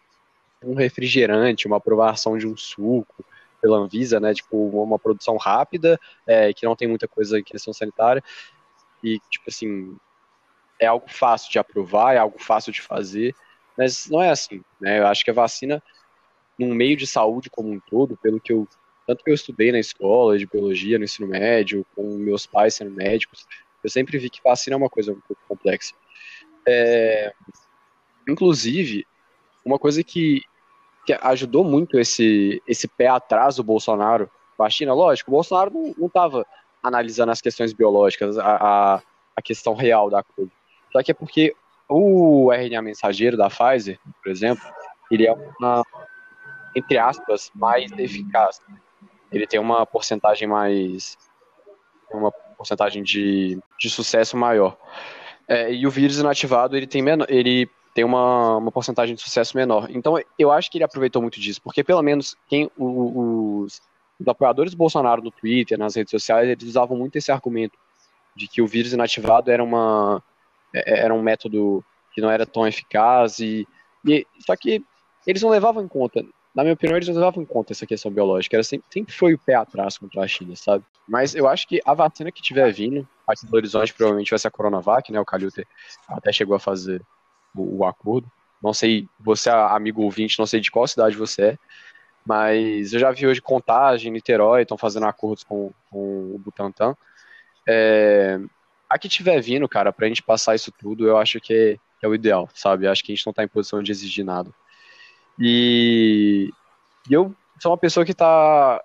um refrigerante, uma aprovação de um suco pela Anvisa, né? Tipo, uma produção rápida, é, que não tem muita coisa em questão sanitária. E, tipo assim, é algo fácil de aprovar, é algo fácil de fazer, mas não é assim, né? Eu acho que a vacina, num meio de saúde como um todo, pelo que eu tanto que eu estudei na escola de biologia, no ensino médio, com meus pais sendo médicos, eu sempre vi que vacina é uma coisa um pouco complexa. É, inclusive, uma coisa que, que ajudou muito esse, esse pé atrás do Bolsonaro com a China, lógico, o Bolsonaro não estava analisando as questões biológicas, a, a, a, questão real da coisa. Só que é porque o RNA mensageiro da Pfizer, por exemplo, ele é uma, entre aspas, mais eficaz ele tem uma porcentagem mais. uma porcentagem de, de sucesso maior. É, e o vírus inativado, ele tem, menor, ele tem uma, uma porcentagem de sucesso menor. Então, eu acho que ele aproveitou muito disso, porque pelo menos quem os, os apoiadores do Bolsonaro no Twitter, nas redes sociais, eles usavam muito esse argumento de que o vírus inativado era, uma, é, era um método que não era tão eficaz, e, e só que eles não levavam em conta na minha opinião, eles não levavam em conta essa questão biológica. Era sempre, sempre foi o pé atrás contra a China, sabe? Mas eu acho que a vacina que tiver vindo, aqui do Horizonte provavelmente vai ser a Coronavac, né? O Calil até chegou a fazer o, o, acordo. Não sei, você amigo ouvinte, não sei de qual cidade você é, mas eu já vi hoje Contagem, Niterói, estão fazendo acordos com, com o Butantan. É, a que tiver vindo, cara, pra gente passar isso tudo, eu acho que é, é o ideal, sabe? Eu acho que a gente não tá em posição de exigir nada. E, eu sou uma pessoa que tá.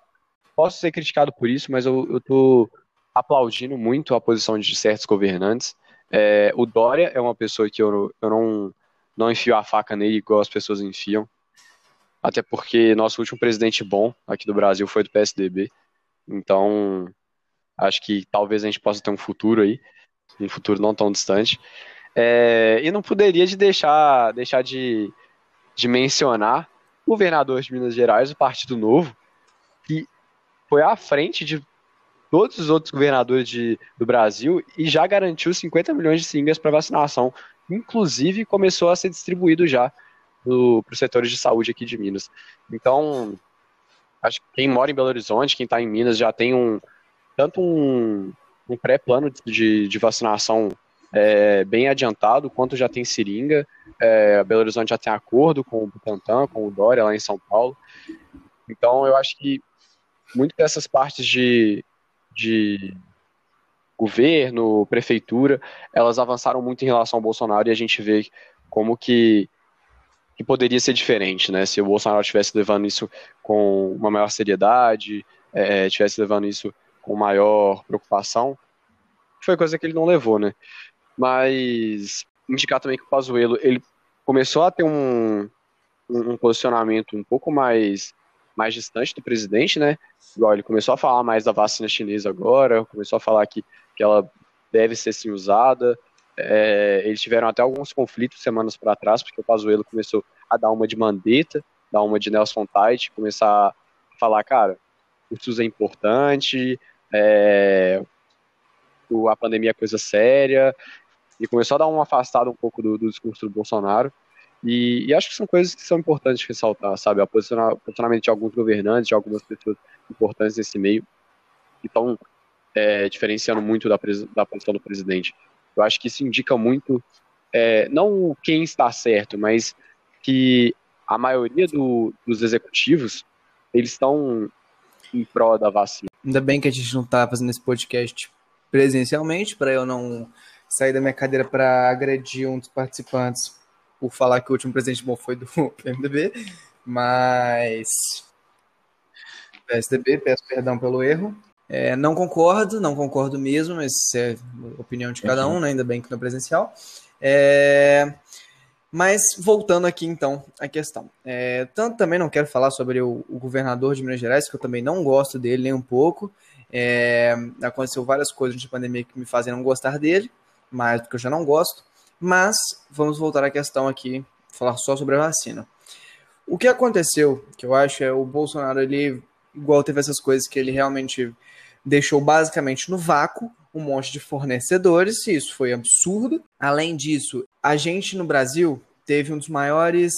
Posso ser criticado por isso, mas eu, tô aplaudindo muito a posição de certos governantes. É, o Dória é uma pessoa que eu, eu não, não enfio a faca nele igual as pessoas enfiam. Até porque nosso último presidente bom aqui do Brasil foi do PSDB. Então, acho que talvez a gente possa ter um futuro aí, um futuro não tão distante. É, e não poderia de deixar, deixar de, de mencionar o governador de Minas Gerais, o Partido Novo, que foi à frente de todos os outros governadores de, do Brasil e já garantiu 50 milhões de seringas para vacinação. Inclusive, começou a ser distribuído já para os setores de saúde aqui de Minas. Então, acho que quem mora em Belo Horizonte, quem está em Minas, já tem um tanto um, um pré-plano de, de vacinação é, bem adiantado, quanto já tem seringa. É, Belo Horizonte já tem acordo com o Butantan, com o Dória lá em São Paulo. Então eu acho que muito dessas partes de, de governo, prefeitura, elas avançaram muito em relação ao Bolsonaro e a gente vê como que, que poderia ser diferente, né? Se o Bolsonaro estivesse levando isso com uma maior seriedade, é, estivesse levando isso com maior preocupação, foi coisa que ele não levou, né? Mas indicar também que o Pazuello, ele começou a ter um, um posicionamento um pouco mais, mais distante do presidente, né? Igual ele começou a falar mais da vacina chinesa agora, começou a falar que, que ela deve ser sim usada. É, eles tiveram até alguns conflitos semanas para trás, porque o Pazuello começou a dar uma de Mandetta, dar uma de Nelson Tait, começar a falar, cara, o SUS é importante, é, a pandemia é coisa séria, e começou a dar uma afastada um pouco do, do discurso do Bolsonaro. E, e, acho que são coisas que são importantes ressaltar, sabe? O posicionamento de alguns governantes, de algumas pessoas importantes nesse meio, que estão é, diferenciando muito da, da posição do presidente. Eu acho que isso indica muito, é, não quem está certo, mas que a maioria do, dos executivos, eles estão em prol da vacina. Ainda bem que a gente não está fazendo esse podcast presencialmente, para eu não sair da minha cadeira para agredir um dos participantes por falar que o último presidente bom foi do PMDB, mas PSDB, peço perdão pelo erro. É, não concordo, não concordo mesmo, mas é opinião de cada um, né? ainda bem que não é presencial. É, mas voltando aqui então à questão. É, tanto também não quero falar sobre o, o, governador de Minas Gerais, que eu também não gosto dele nem um pouco. É, aconteceu várias coisas de pandemia que me fazem não gostar dele mais do que eu já não gosto. Mas vamos voltar à questão aqui, falar só sobre a vacina. O que aconteceu, que eu acho é o Bolsonaro, ele, igual teve essas coisas que ele realmente deixou basicamente no vácuo um monte de fornecedores, e isso foi absurdo. Além disso, a gente no Brasil teve um dos maiores.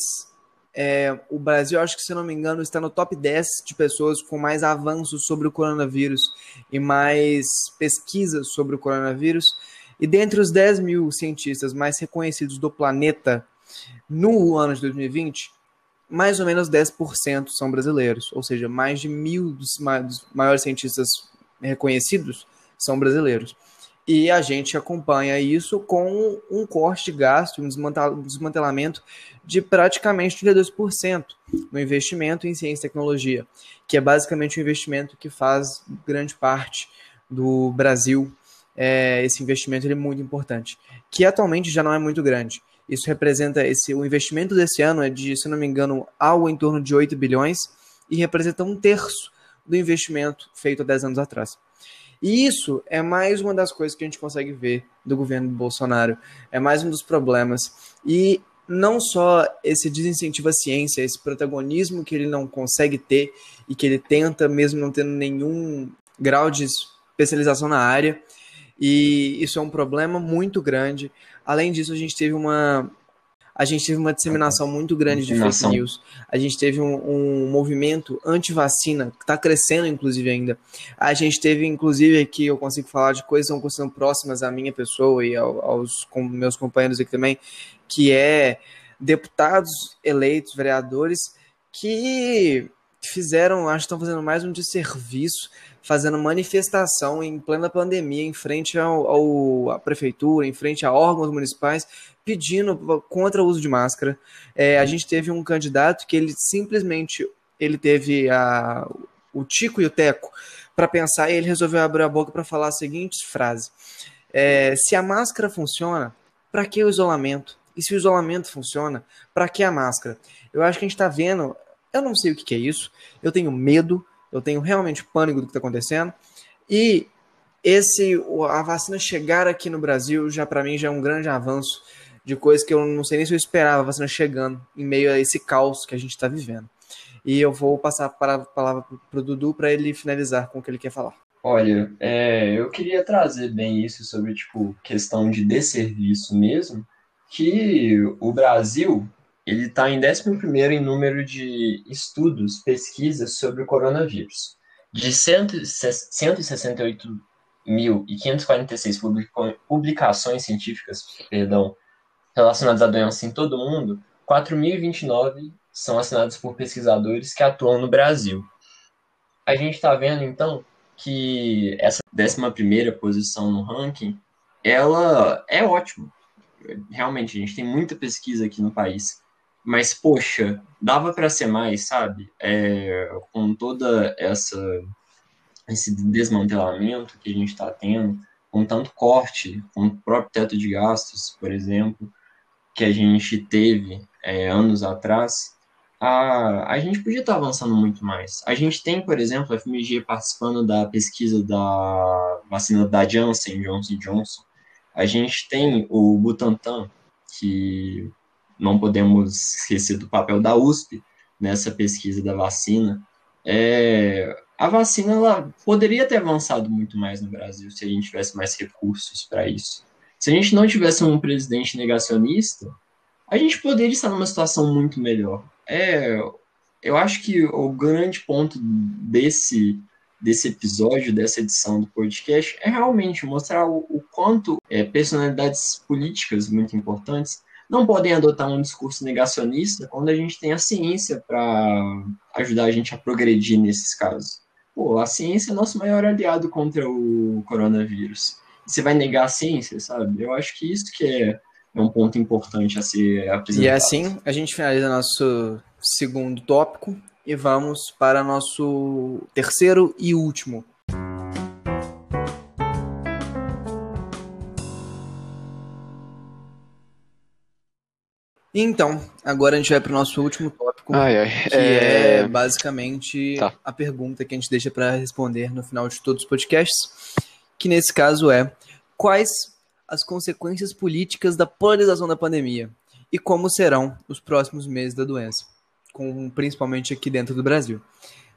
É, o Brasil, acho que se não me engano, está no top 10 de pessoas com mais avanços sobre o coronavírus e mais pesquisas sobre o coronavírus. E dentre os 10 mil cientistas mais reconhecidos do planeta no ano de 2020, mais ou menos 10% são brasileiros, ou seja, mais de mil dos maiores cientistas reconhecidos são brasileiros. E a gente acompanha isso com um corte de gasto, um desmantelamento de praticamente 32% no investimento em ciência e tecnologia, que é basicamente um investimento que faz grande parte do Brasil é, esse investimento ele é muito importante, que atualmente já não é muito grande. Isso representa esse o investimento desse ano é de, se não me engano, algo em torno de 8 bilhões e representa um terço do investimento feito há 10 anos atrás. E isso é mais uma das coisas que a gente consegue ver do governo Bolsonaro. É mais um dos problemas. E não só esse desincentivo à ciência, esse protagonismo que ele não consegue ter e que ele tenta, mesmo não tendo nenhum grau de especialização na área, e isso é um problema muito grande. Além disso, a gente teve uma. A gente teve uma disseminação muito grande de fake news. A gente teve um, um movimento anti-vacina, que está crescendo, inclusive, ainda. A gente teve, inclusive, aqui eu consigo falar de coisas que estão próximas à minha pessoa e ao, aos com meus companheiros aqui também, que é deputados eleitos, vereadores, que fizeram, acho que estão fazendo mais um desserviço, fazendo manifestação em plena pandemia, em frente ao, ao à prefeitura, em frente a órgãos municipais, pedindo contra o uso de máscara. É, a gente teve um candidato que ele simplesmente ele teve a, o Tico e o Teco para pensar e ele resolveu abrir a boca para falar a seguinte frase: é, se a máscara funciona, para que o isolamento? E se o isolamento funciona, para que a máscara? Eu acho que a gente está vendo eu não sei o que, que é isso. Eu tenho medo. Eu tenho realmente pânico do que está acontecendo. E esse a vacina chegar aqui no Brasil já para mim já é um grande avanço de coisa que eu não sei nem se eu esperava a vacina chegando em meio a esse caos que a gente está vivendo. E eu vou passar a palavra para o Dudu para ele finalizar com o que ele quer falar. Olha, é, eu queria trazer bem isso sobre tipo questão de desserviço mesmo, que o Brasil ele está em 11 em número de estudos, pesquisas sobre o coronavírus. De 168.546 publicações científicas perdão, relacionadas à doença em todo o mundo, 4.029 são assinadas por pesquisadores que atuam no Brasil. A gente está vendo, então, que essa 11 posição no ranking, ela é ótima. Realmente, a gente tem muita pesquisa aqui no país. Mas, poxa, dava para ser mais, sabe? É, com toda essa esse desmantelamento que a gente está tendo, com tanto corte, com o próprio teto de gastos, por exemplo, que a gente teve é, anos atrás, a, a gente podia estar tá avançando muito mais. A gente tem, por exemplo, a FMG participando da pesquisa da vacina da Janssen, Johnson Johnson. A gente tem o Butantan, que não podemos esquecer do papel da USP nessa pesquisa da vacina. É, a vacina ela poderia ter avançado muito mais no Brasil se a gente tivesse mais recursos para isso. Se a gente não tivesse um presidente negacionista, a gente poderia estar numa situação muito melhor. É, eu acho que o grande ponto desse desse episódio, dessa edição do podcast, é realmente mostrar o, o quanto é, personalidades políticas muito importantes não podem adotar um discurso negacionista quando a gente tem a ciência para ajudar a gente a progredir nesses casos. Pô, a ciência é nosso maior aliado contra o coronavírus. você vai negar a ciência, sabe? Eu acho que isso que é, é um ponto importante a ser apresentado. E assim, a gente finaliza nosso segundo tópico e vamos para nosso terceiro e último Então, agora a gente vai para o nosso último tópico, ai, ai. que é... é basicamente tá. a pergunta que a gente deixa para responder no final de todos os podcasts, que nesse caso é quais as consequências políticas da polarização da pandemia e como serão os próximos meses da doença, com, principalmente aqui dentro do Brasil.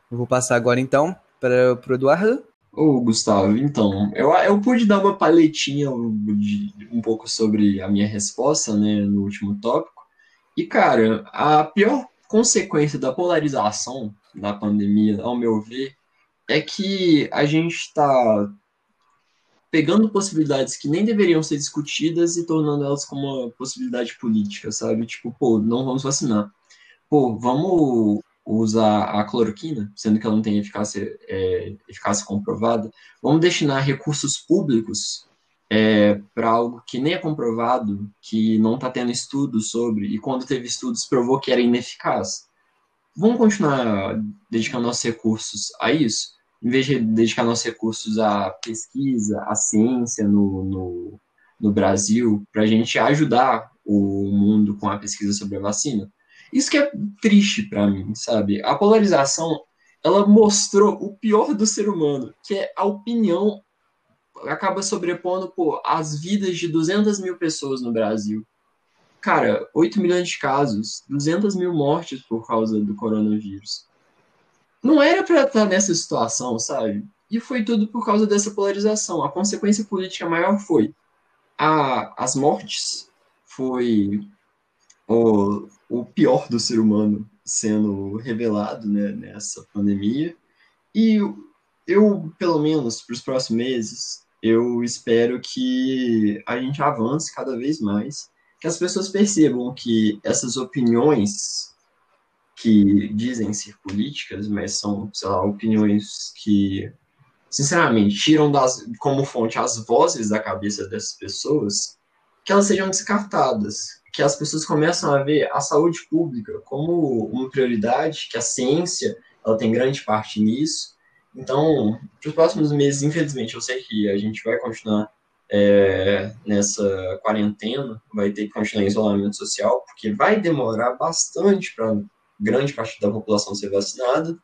Eu vou passar agora então para o Eduardo. Ô, Gustavo, então, eu, eu pude dar uma paletinha de, um pouco sobre a minha resposta, né, no último tópico, e, cara, a pior consequência da polarização na pandemia, ao meu ver, é que a gente está pegando possibilidades que nem deveriam ser discutidas e tornando elas como uma possibilidade política, sabe? Tipo, pô, não vamos vacinar. Pô, vamos usar a cloroquina, sendo que ela não tem eficácia, é, eficácia comprovada. Vamos destinar recursos públicos é, para algo que nem é comprovado, que não está tendo estudos sobre, e quando teve estudos provou que era ineficaz. Vamos continuar dedicando nossos recursos a isso, em vez de dedicar nossos recursos à pesquisa, à ciência no, no, no Brasil, para a gente ajudar o mundo com a pesquisa sobre a vacina. Isso que é triste para mim, sabe? A polarização, ela mostrou o pior do ser humano, que é a opinião acaba sobrepondo pô, as vidas de 200 mil pessoas no Brasil. Cara, 8 milhões de casos, 200 mil mortes por causa do coronavírus. Não era para estar nessa situação, sabe? E foi tudo por causa dessa polarização. A consequência política maior foi a, as mortes, foi o, o pior do ser humano sendo revelado né, nessa pandemia. E eu, pelo menos, para os próximos meses, eu espero que a gente avance cada vez mais, que as pessoas percebam que essas opiniões que dizem ser políticas, mas são, sei lá, opiniões que, sinceramente, tiram das, como fonte as vozes da cabeça dessas pessoas, que elas sejam descartadas, que as pessoas começam a ver a saúde pública como uma prioridade, que a ciência ela tem grande parte nisso. Então, para os próximos meses, infelizmente, eu sei que a gente vai continuar é, nessa quarentena, vai ter que continuar em isolamento social, porque vai demorar bastante para grande parte da população ser vacinada,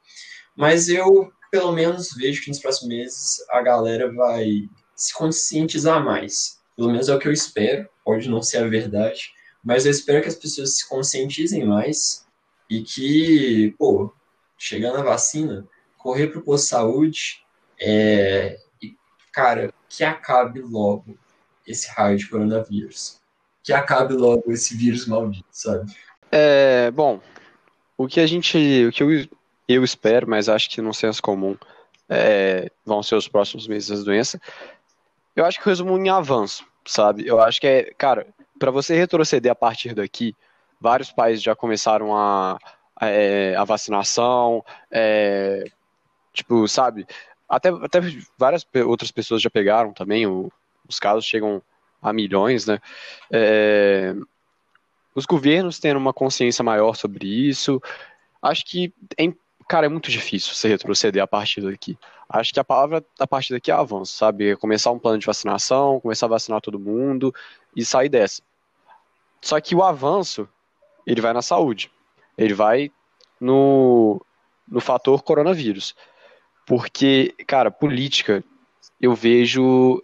mas eu, pelo menos, vejo que nos próximos meses a galera vai se conscientizar mais. Pelo menos é o que eu espero, pode não ser a verdade, mas eu espero que as pessoas se conscientizem mais e que, pô, chegando a vacina, correr pro posto de saúde é, e, cara, que acabe logo esse raio de coronavírus. Que acabe logo esse vírus maldito, sabe? É, bom, o que a gente, o que eu, eu espero, mas acho que no senso comum é, vão ser os próximos meses da doença, eu acho que resumo em avanço, sabe? Eu acho que é, cara, para você retroceder a partir daqui, vários países já começaram a, é, a vacinação, é, tipo, sabe? Até, até várias outras pessoas já pegaram também, o, os casos chegam a milhões, né? É, os governos tendo uma consciência maior sobre isso, acho que, é, cara, é muito difícil você retroceder a partir daqui. Acho que a palavra a partir daqui é avanço, sabe? Começar um plano de vacinação, começar a vacinar todo mundo e sair dessa. Só que o avanço, ele vai na saúde. Ele vai no, no fator coronavírus. Porque, cara, política, eu vejo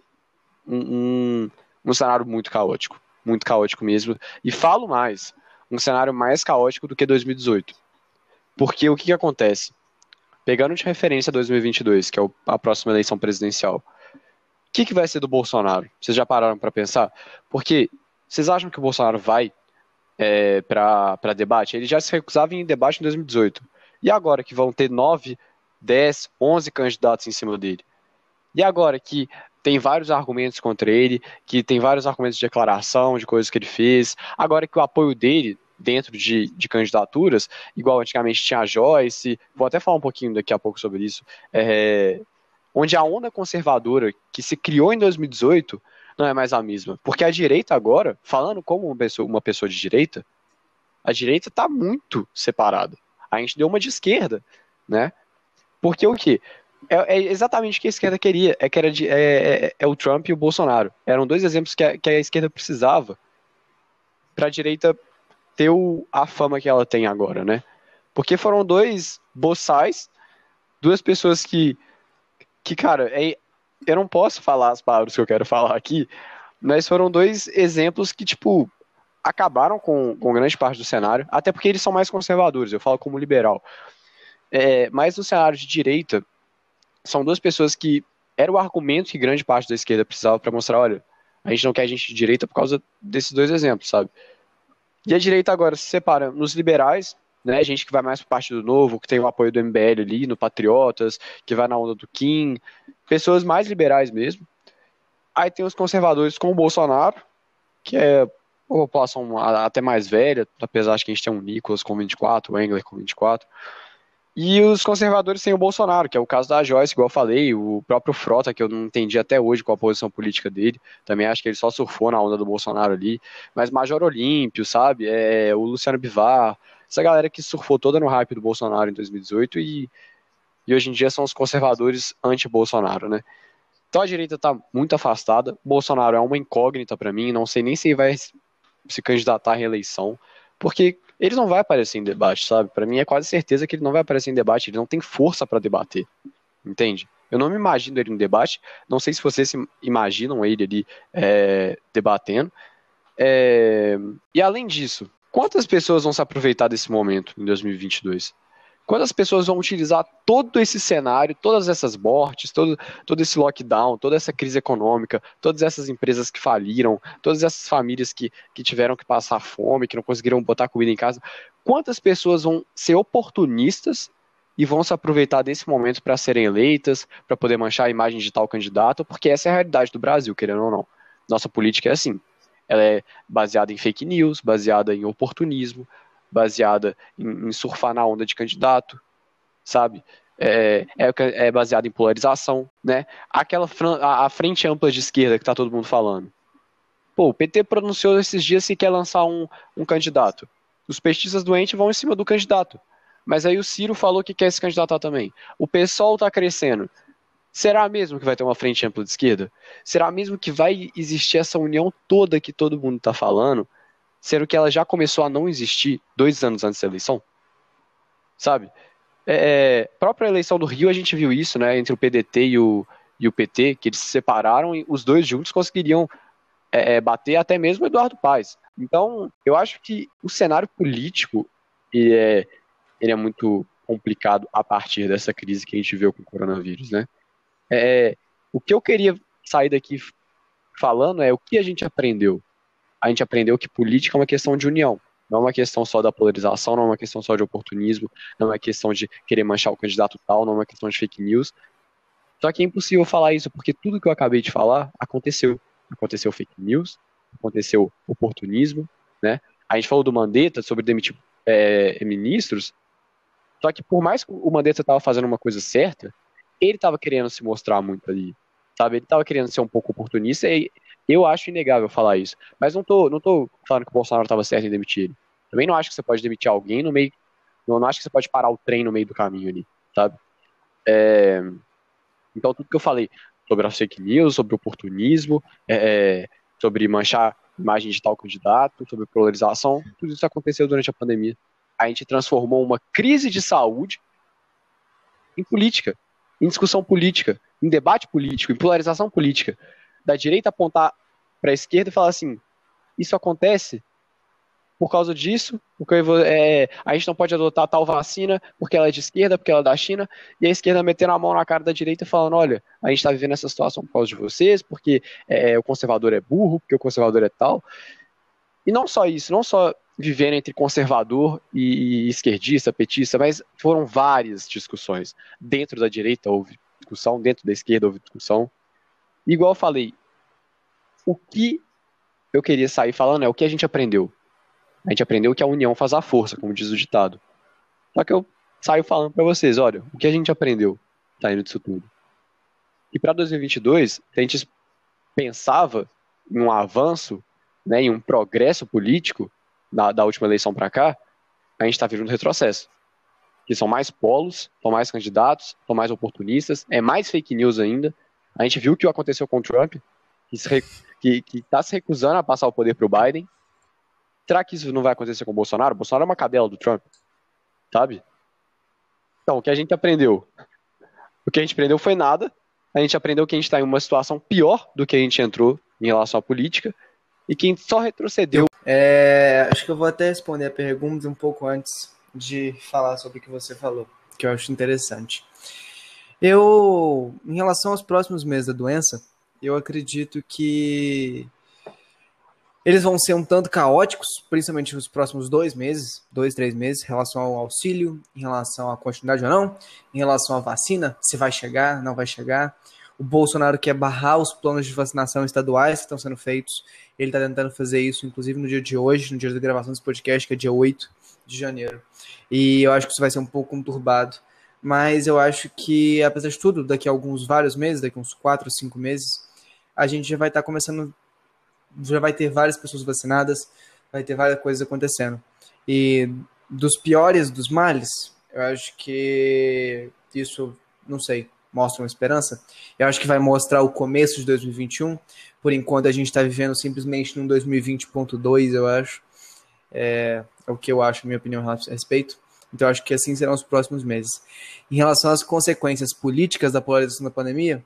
um, um, um cenário muito caótico. Muito caótico mesmo. E falo mais, um cenário mais caótico do que 2018. Porque o que, que acontece? Pegando de referência 2022, que é a próxima eleição presidencial, o que, que vai ser do Bolsonaro? Vocês já pararam para pensar? Porque vocês acham que o Bolsonaro vai é, para debate? Ele já se recusava em debate em 2018. E agora que vão ter 9, 10, 11 candidatos em cima dele? E agora que tem vários argumentos contra ele, que tem vários argumentos de declaração, de coisas que ele fez, agora que o apoio dele dentro de, de candidaturas, igual antigamente tinha a Joyce, vou até falar um pouquinho daqui a pouco sobre isso, é, onde a onda conservadora que se criou em 2018 não é mais a mesma. Porque a direita agora, falando como uma pessoa, uma pessoa de direita, a direita está muito separada. A gente deu uma de esquerda, né? Porque o que? É, é, exatamente o que a esquerda queria. É que era de, é, é, é o Trump e o Bolsonaro. Eram dois exemplos que a, que a esquerda precisava para a direita ter o, a fama que ela tem agora, né? Porque foram dois boçais, duas pessoas que, que cara, é, eu não posso falar as palavras que eu quero falar aqui, mas foram dois exemplos que, tipo, acabaram com, com grande parte do cenário, até porque eles são mais conservadores, eu falo como liberal. É, mas no cenário de direita, são duas pessoas que era o argumento que grande parte da esquerda precisava para mostrar, olha, a gente não quer gente de direita por causa desses dois exemplos, sabe? E a direita agora se separa nos liberais, né, gente que vai mais para Partido Novo, que tem o apoio do MBL ali, no Patriotas, que vai na onda do Kim, pessoas mais liberais mesmo. Aí tem os conservadores com o Bolsonaro, que é uma população até mais velha, apesar de que a gente tem um Nicolas com 24, o Engler com 24. E os conservadores têm o Bolsonaro, que é o caso da Joyce, igual eu falei, o próprio Frota, que eu não entendi até hoje qual a posição política dele, também acho que ele só surfou na onda do Bolsonaro ali, mas Major Olímpio, sabe, é, o Luciano Bivar, essa galera que surfou toda no hype do Bolsonaro em 2018 e, e hoje em dia são os conservadores anti-Bolsonaro, né? Então a direita está muito afastada, Bolsonaro é uma incógnita para mim, não sei nem se ele vai se candidatar à reeleição, porque ele não vai aparecer em debate, sabe? Para mim é quase certeza que ele não vai aparecer em debate, ele não tem força para debater, entende? Eu não me imagino ele em debate, não sei se vocês se imaginam ele ali é, debatendo. É, e além disso, quantas pessoas vão se aproveitar desse momento em 2022? Quantas pessoas vão utilizar todo esse cenário, todas essas mortes, todo, todo esse lockdown, toda essa crise econômica, todas essas empresas que faliram, todas essas famílias que, que tiveram que passar fome, que não conseguiram botar comida em casa? Quantas pessoas vão ser oportunistas e vão se aproveitar desse momento para serem eleitas, para poder manchar a imagem de tal candidato? Porque essa é a realidade do Brasil, querendo ou não. Nossa política é assim. Ela é baseada em fake news, baseada em oportunismo, baseada em, em surfar na onda de candidato, sabe? É, é, é baseada em polarização, né? Aquela a, a frente ampla de esquerda que tá todo mundo falando. Pô, o PT pronunciou esses dias que quer lançar um, um candidato. Os pestistas doentes vão em cima do candidato. Mas aí o Ciro falou que quer se candidatar também. O PSOL tá crescendo. Será mesmo que vai ter uma frente ampla de esquerda? Será mesmo que vai existir essa união toda que todo mundo tá falando? Sendo que ela já começou a não existir dois anos antes da eleição? Sabe? É, é própria eleição do Rio a gente viu isso, né? Entre o PDT e o, e o PT, que eles se separaram e os dois juntos conseguiriam é, é, bater até mesmo Eduardo Paes. Então, eu acho que o cenário político ele é, ele é muito complicado a partir dessa crise que a gente viu com o coronavírus, né? É, o que eu queria sair daqui falando é o que a gente aprendeu a gente aprendeu que política é uma questão de união. Não é uma questão só da polarização, não é uma questão só de oportunismo, não é questão de querer manchar o candidato tal, não é uma questão de fake news. Só que é impossível falar isso, porque tudo que eu acabei de falar aconteceu. Aconteceu fake news, aconteceu oportunismo, né? A gente falou do Mandetta sobre demitir é, ministros, só que por mais que o Mandetta estava fazendo uma coisa certa, ele estava querendo se mostrar muito ali, sabe? Ele estava querendo ser um pouco oportunista e eu acho inegável falar isso. Mas não tô, não tô falando que o Bolsonaro estava certo em demitir ele. Também não acho que você pode demitir alguém no meio. Não, não acho que você pode parar o trem no meio do caminho ali, sabe? É, então, tudo que eu falei sobre as fake news, sobre oportunismo, é, é sobre manchar imagem de tal candidato, sobre polarização, tudo isso aconteceu durante a pandemia. A gente transformou uma crise de saúde em política, em discussão política, em debate político, em polarização política da direita apontar para a esquerda e falar assim: isso acontece por causa disso, porque é, a gente não pode adotar tal vacina porque ela é de esquerda, porque ela é da China, e a esquerda metendo a mão na cara da direita falando: olha, a gente está vivendo essa situação por causa de vocês, porque é, o conservador é burro, porque o conservador é tal. E não só isso, não só vivendo entre conservador e esquerdista, petista, mas foram várias discussões. Dentro da direita houve discussão, dentro da esquerda houve discussão. Igual eu falei, o que eu queria sair falando é o que a gente aprendeu. A gente aprendeu que a união faz a força, como diz o ditado. Só que eu saio falando para vocês, olha, o que a gente aprendeu saindo disso tudo. E para 2022, a gente pensava em um avanço, né, em um progresso político da, da última eleição para cá, a gente está vivendo um retrocesso. Que são mais polos, são mais candidatos, são mais oportunistas, é mais fake news ainda, a gente viu o que aconteceu com o Trump, que está tá se recusando a passar o poder para o Biden. Será que isso não vai acontecer com o Bolsonaro? O Bolsonaro é uma cadela do Trump, sabe? Então, o que a gente aprendeu? O que a gente aprendeu foi nada. A gente aprendeu que a gente está em uma situação pior do que a gente entrou em relação à política e que só retrocedeu. É, acho que eu vou até responder a pergunta um pouco antes de falar sobre o que você falou, que eu acho interessante. Eu, em relação aos próximos meses da doença, eu acredito que eles vão ser um tanto caóticos, principalmente nos próximos dois meses, dois, três meses, em relação ao auxílio, em relação à continuidade ou não, em relação à vacina, se vai chegar, não vai chegar. O Bolsonaro quer barrar os planos de vacinação estaduais que estão sendo feitos. Ele está tentando fazer isso, inclusive no dia de hoje, no dia da gravação desse podcast, que é dia 8 de janeiro. E eu acho que isso vai ser um pouco conturbado mas eu acho que, apesar de tudo, daqui a alguns vários meses, daqui a uns quatro, cinco meses, a gente já vai estar tá começando, já vai ter várias pessoas vacinadas, vai ter várias coisas acontecendo. E dos piores dos males, eu acho que isso, não sei, mostra uma esperança. Eu acho que vai mostrar o começo de 2021. Por enquanto, a gente está vivendo simplesmente num 2020.2, eu acho. É, é, o que eu acho, minha opinião a respeito. Então, acho que assim serão os próximos meses. Em relação às consequências políticas da polarização da pandemia,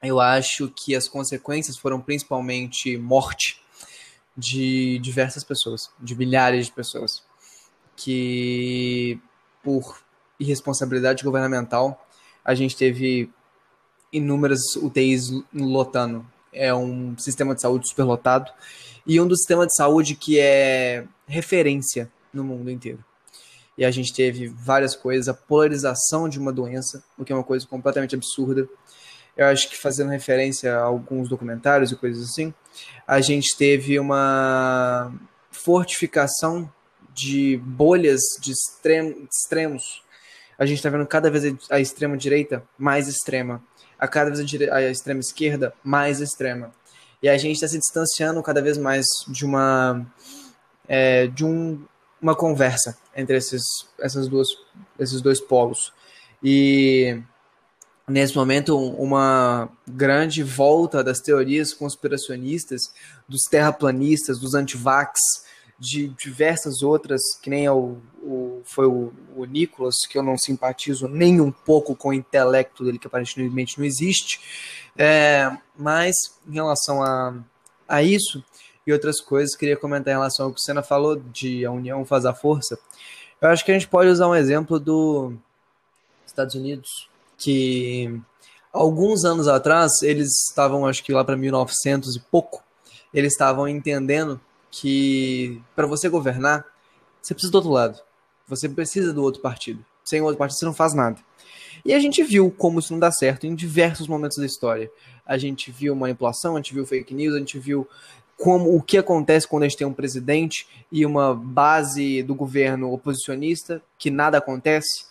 eu acho que as consequências foram principalmente morte de diversas pessoas, de milhares de pessoas, que por irresponsabilidade governamental. A gente teve inúmeras UTIs lotando. É um sistema de saúde superlotado e um dos sistemas de saúde que é referência no mundo inteiro. E a gente teve várias coisas, a polarização de uma doença, o que é uma coisa completamente absurda. Eu acho que fazendo referência a alguns documentários e coisas assim, a gente teve uma fortificação de bolhas de extremos. A gente está vendo cada vez a extrema direita mais extrema, a cada vez a, a extrema esquerda mais extrema. E a gente está se distanciando cada vez mais de uma é, de um, uma conversa entre esses, essas duas, esses dois polos. E nesse momento uma grande volta das teorias conspiracionistas, dos terraplanistas, dos antivax, de diversas outras, que nem o, o foi o, o Nicolas, que eu não simpatizo nem um pouco com o intelecto dele, que aparentemente não existe. É, mas em relação a, a isso e outras coisas, queria comentar em relação ao que o Senna falou de a união faz a força. Eu acho que a gente pode usar um exemplo dos Estados Unidos, que alguns anos atrás, eles estavam, acho que lá para 1900 e pouco, eles estavam entendendo que para você governar, você precisa do outro lado. Você precisa do outro partido. Sem o outro partido você não faz nada. E a gente viu como isso não dá certo em diversos momentos da história. A gente viu manipulação, a gente viu fake news, a gente viu como o que acontece quando a gente tem um presidente e uma base do governo oposicionista, que nada acontece.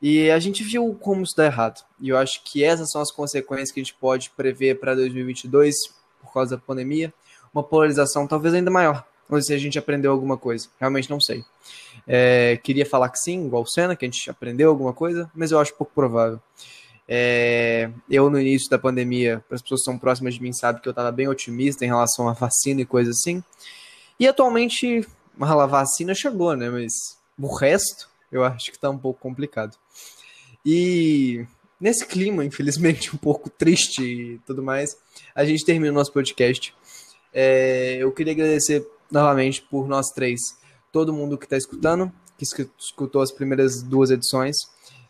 E a gente viu como isso dá errado. E eu acho que essas são as consequências que a gente pode prever para 2022 por causa da pandemia uma polarização talvez ainda maior. Ou se a gente aprendeu alguma coisa. Realmente não sei. É, queria falar que sim, igual o Senna, que a gente aprendeu alguma coisa, mas eu acho pouco provável. É, eu, no início da pandemia, para as pessoas que são próximas de mim, sabem que eu estava bem otimista em relação à vacina e coisas assim. E atualmente, a vacina chegou, né? Mas o resto, eu acho que está um pouco complicado. E nesse clima, infelizmente, um pouco triste e tudo mais, a gente termina o nosso podcast. É, eu queria agradecer novamente por nós três, todo mundo que está escutando, que escutou as primeiras duas edições.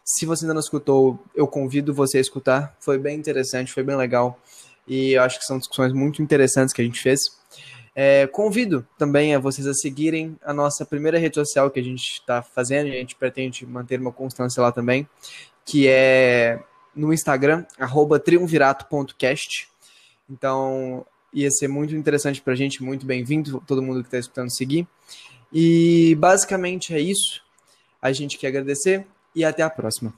Se você ainda não escutou, eu convido você a escutar. Foi bem interessante, foi bem legal. E eu acho que são discussões muito interessantes que a gente fez. É, convido também a vocês a seguirem a nossa primeira rede social que a gente está fazendo, a gente pretende manter uma constância lá também, que é no Instagram, triunvirato.cast. Então, ia ser muito interessante para a gente, muito bem-vindo, todo mundo que está escutando seguir. E basicamente é isso. A gente quer agradecer e até a próxima.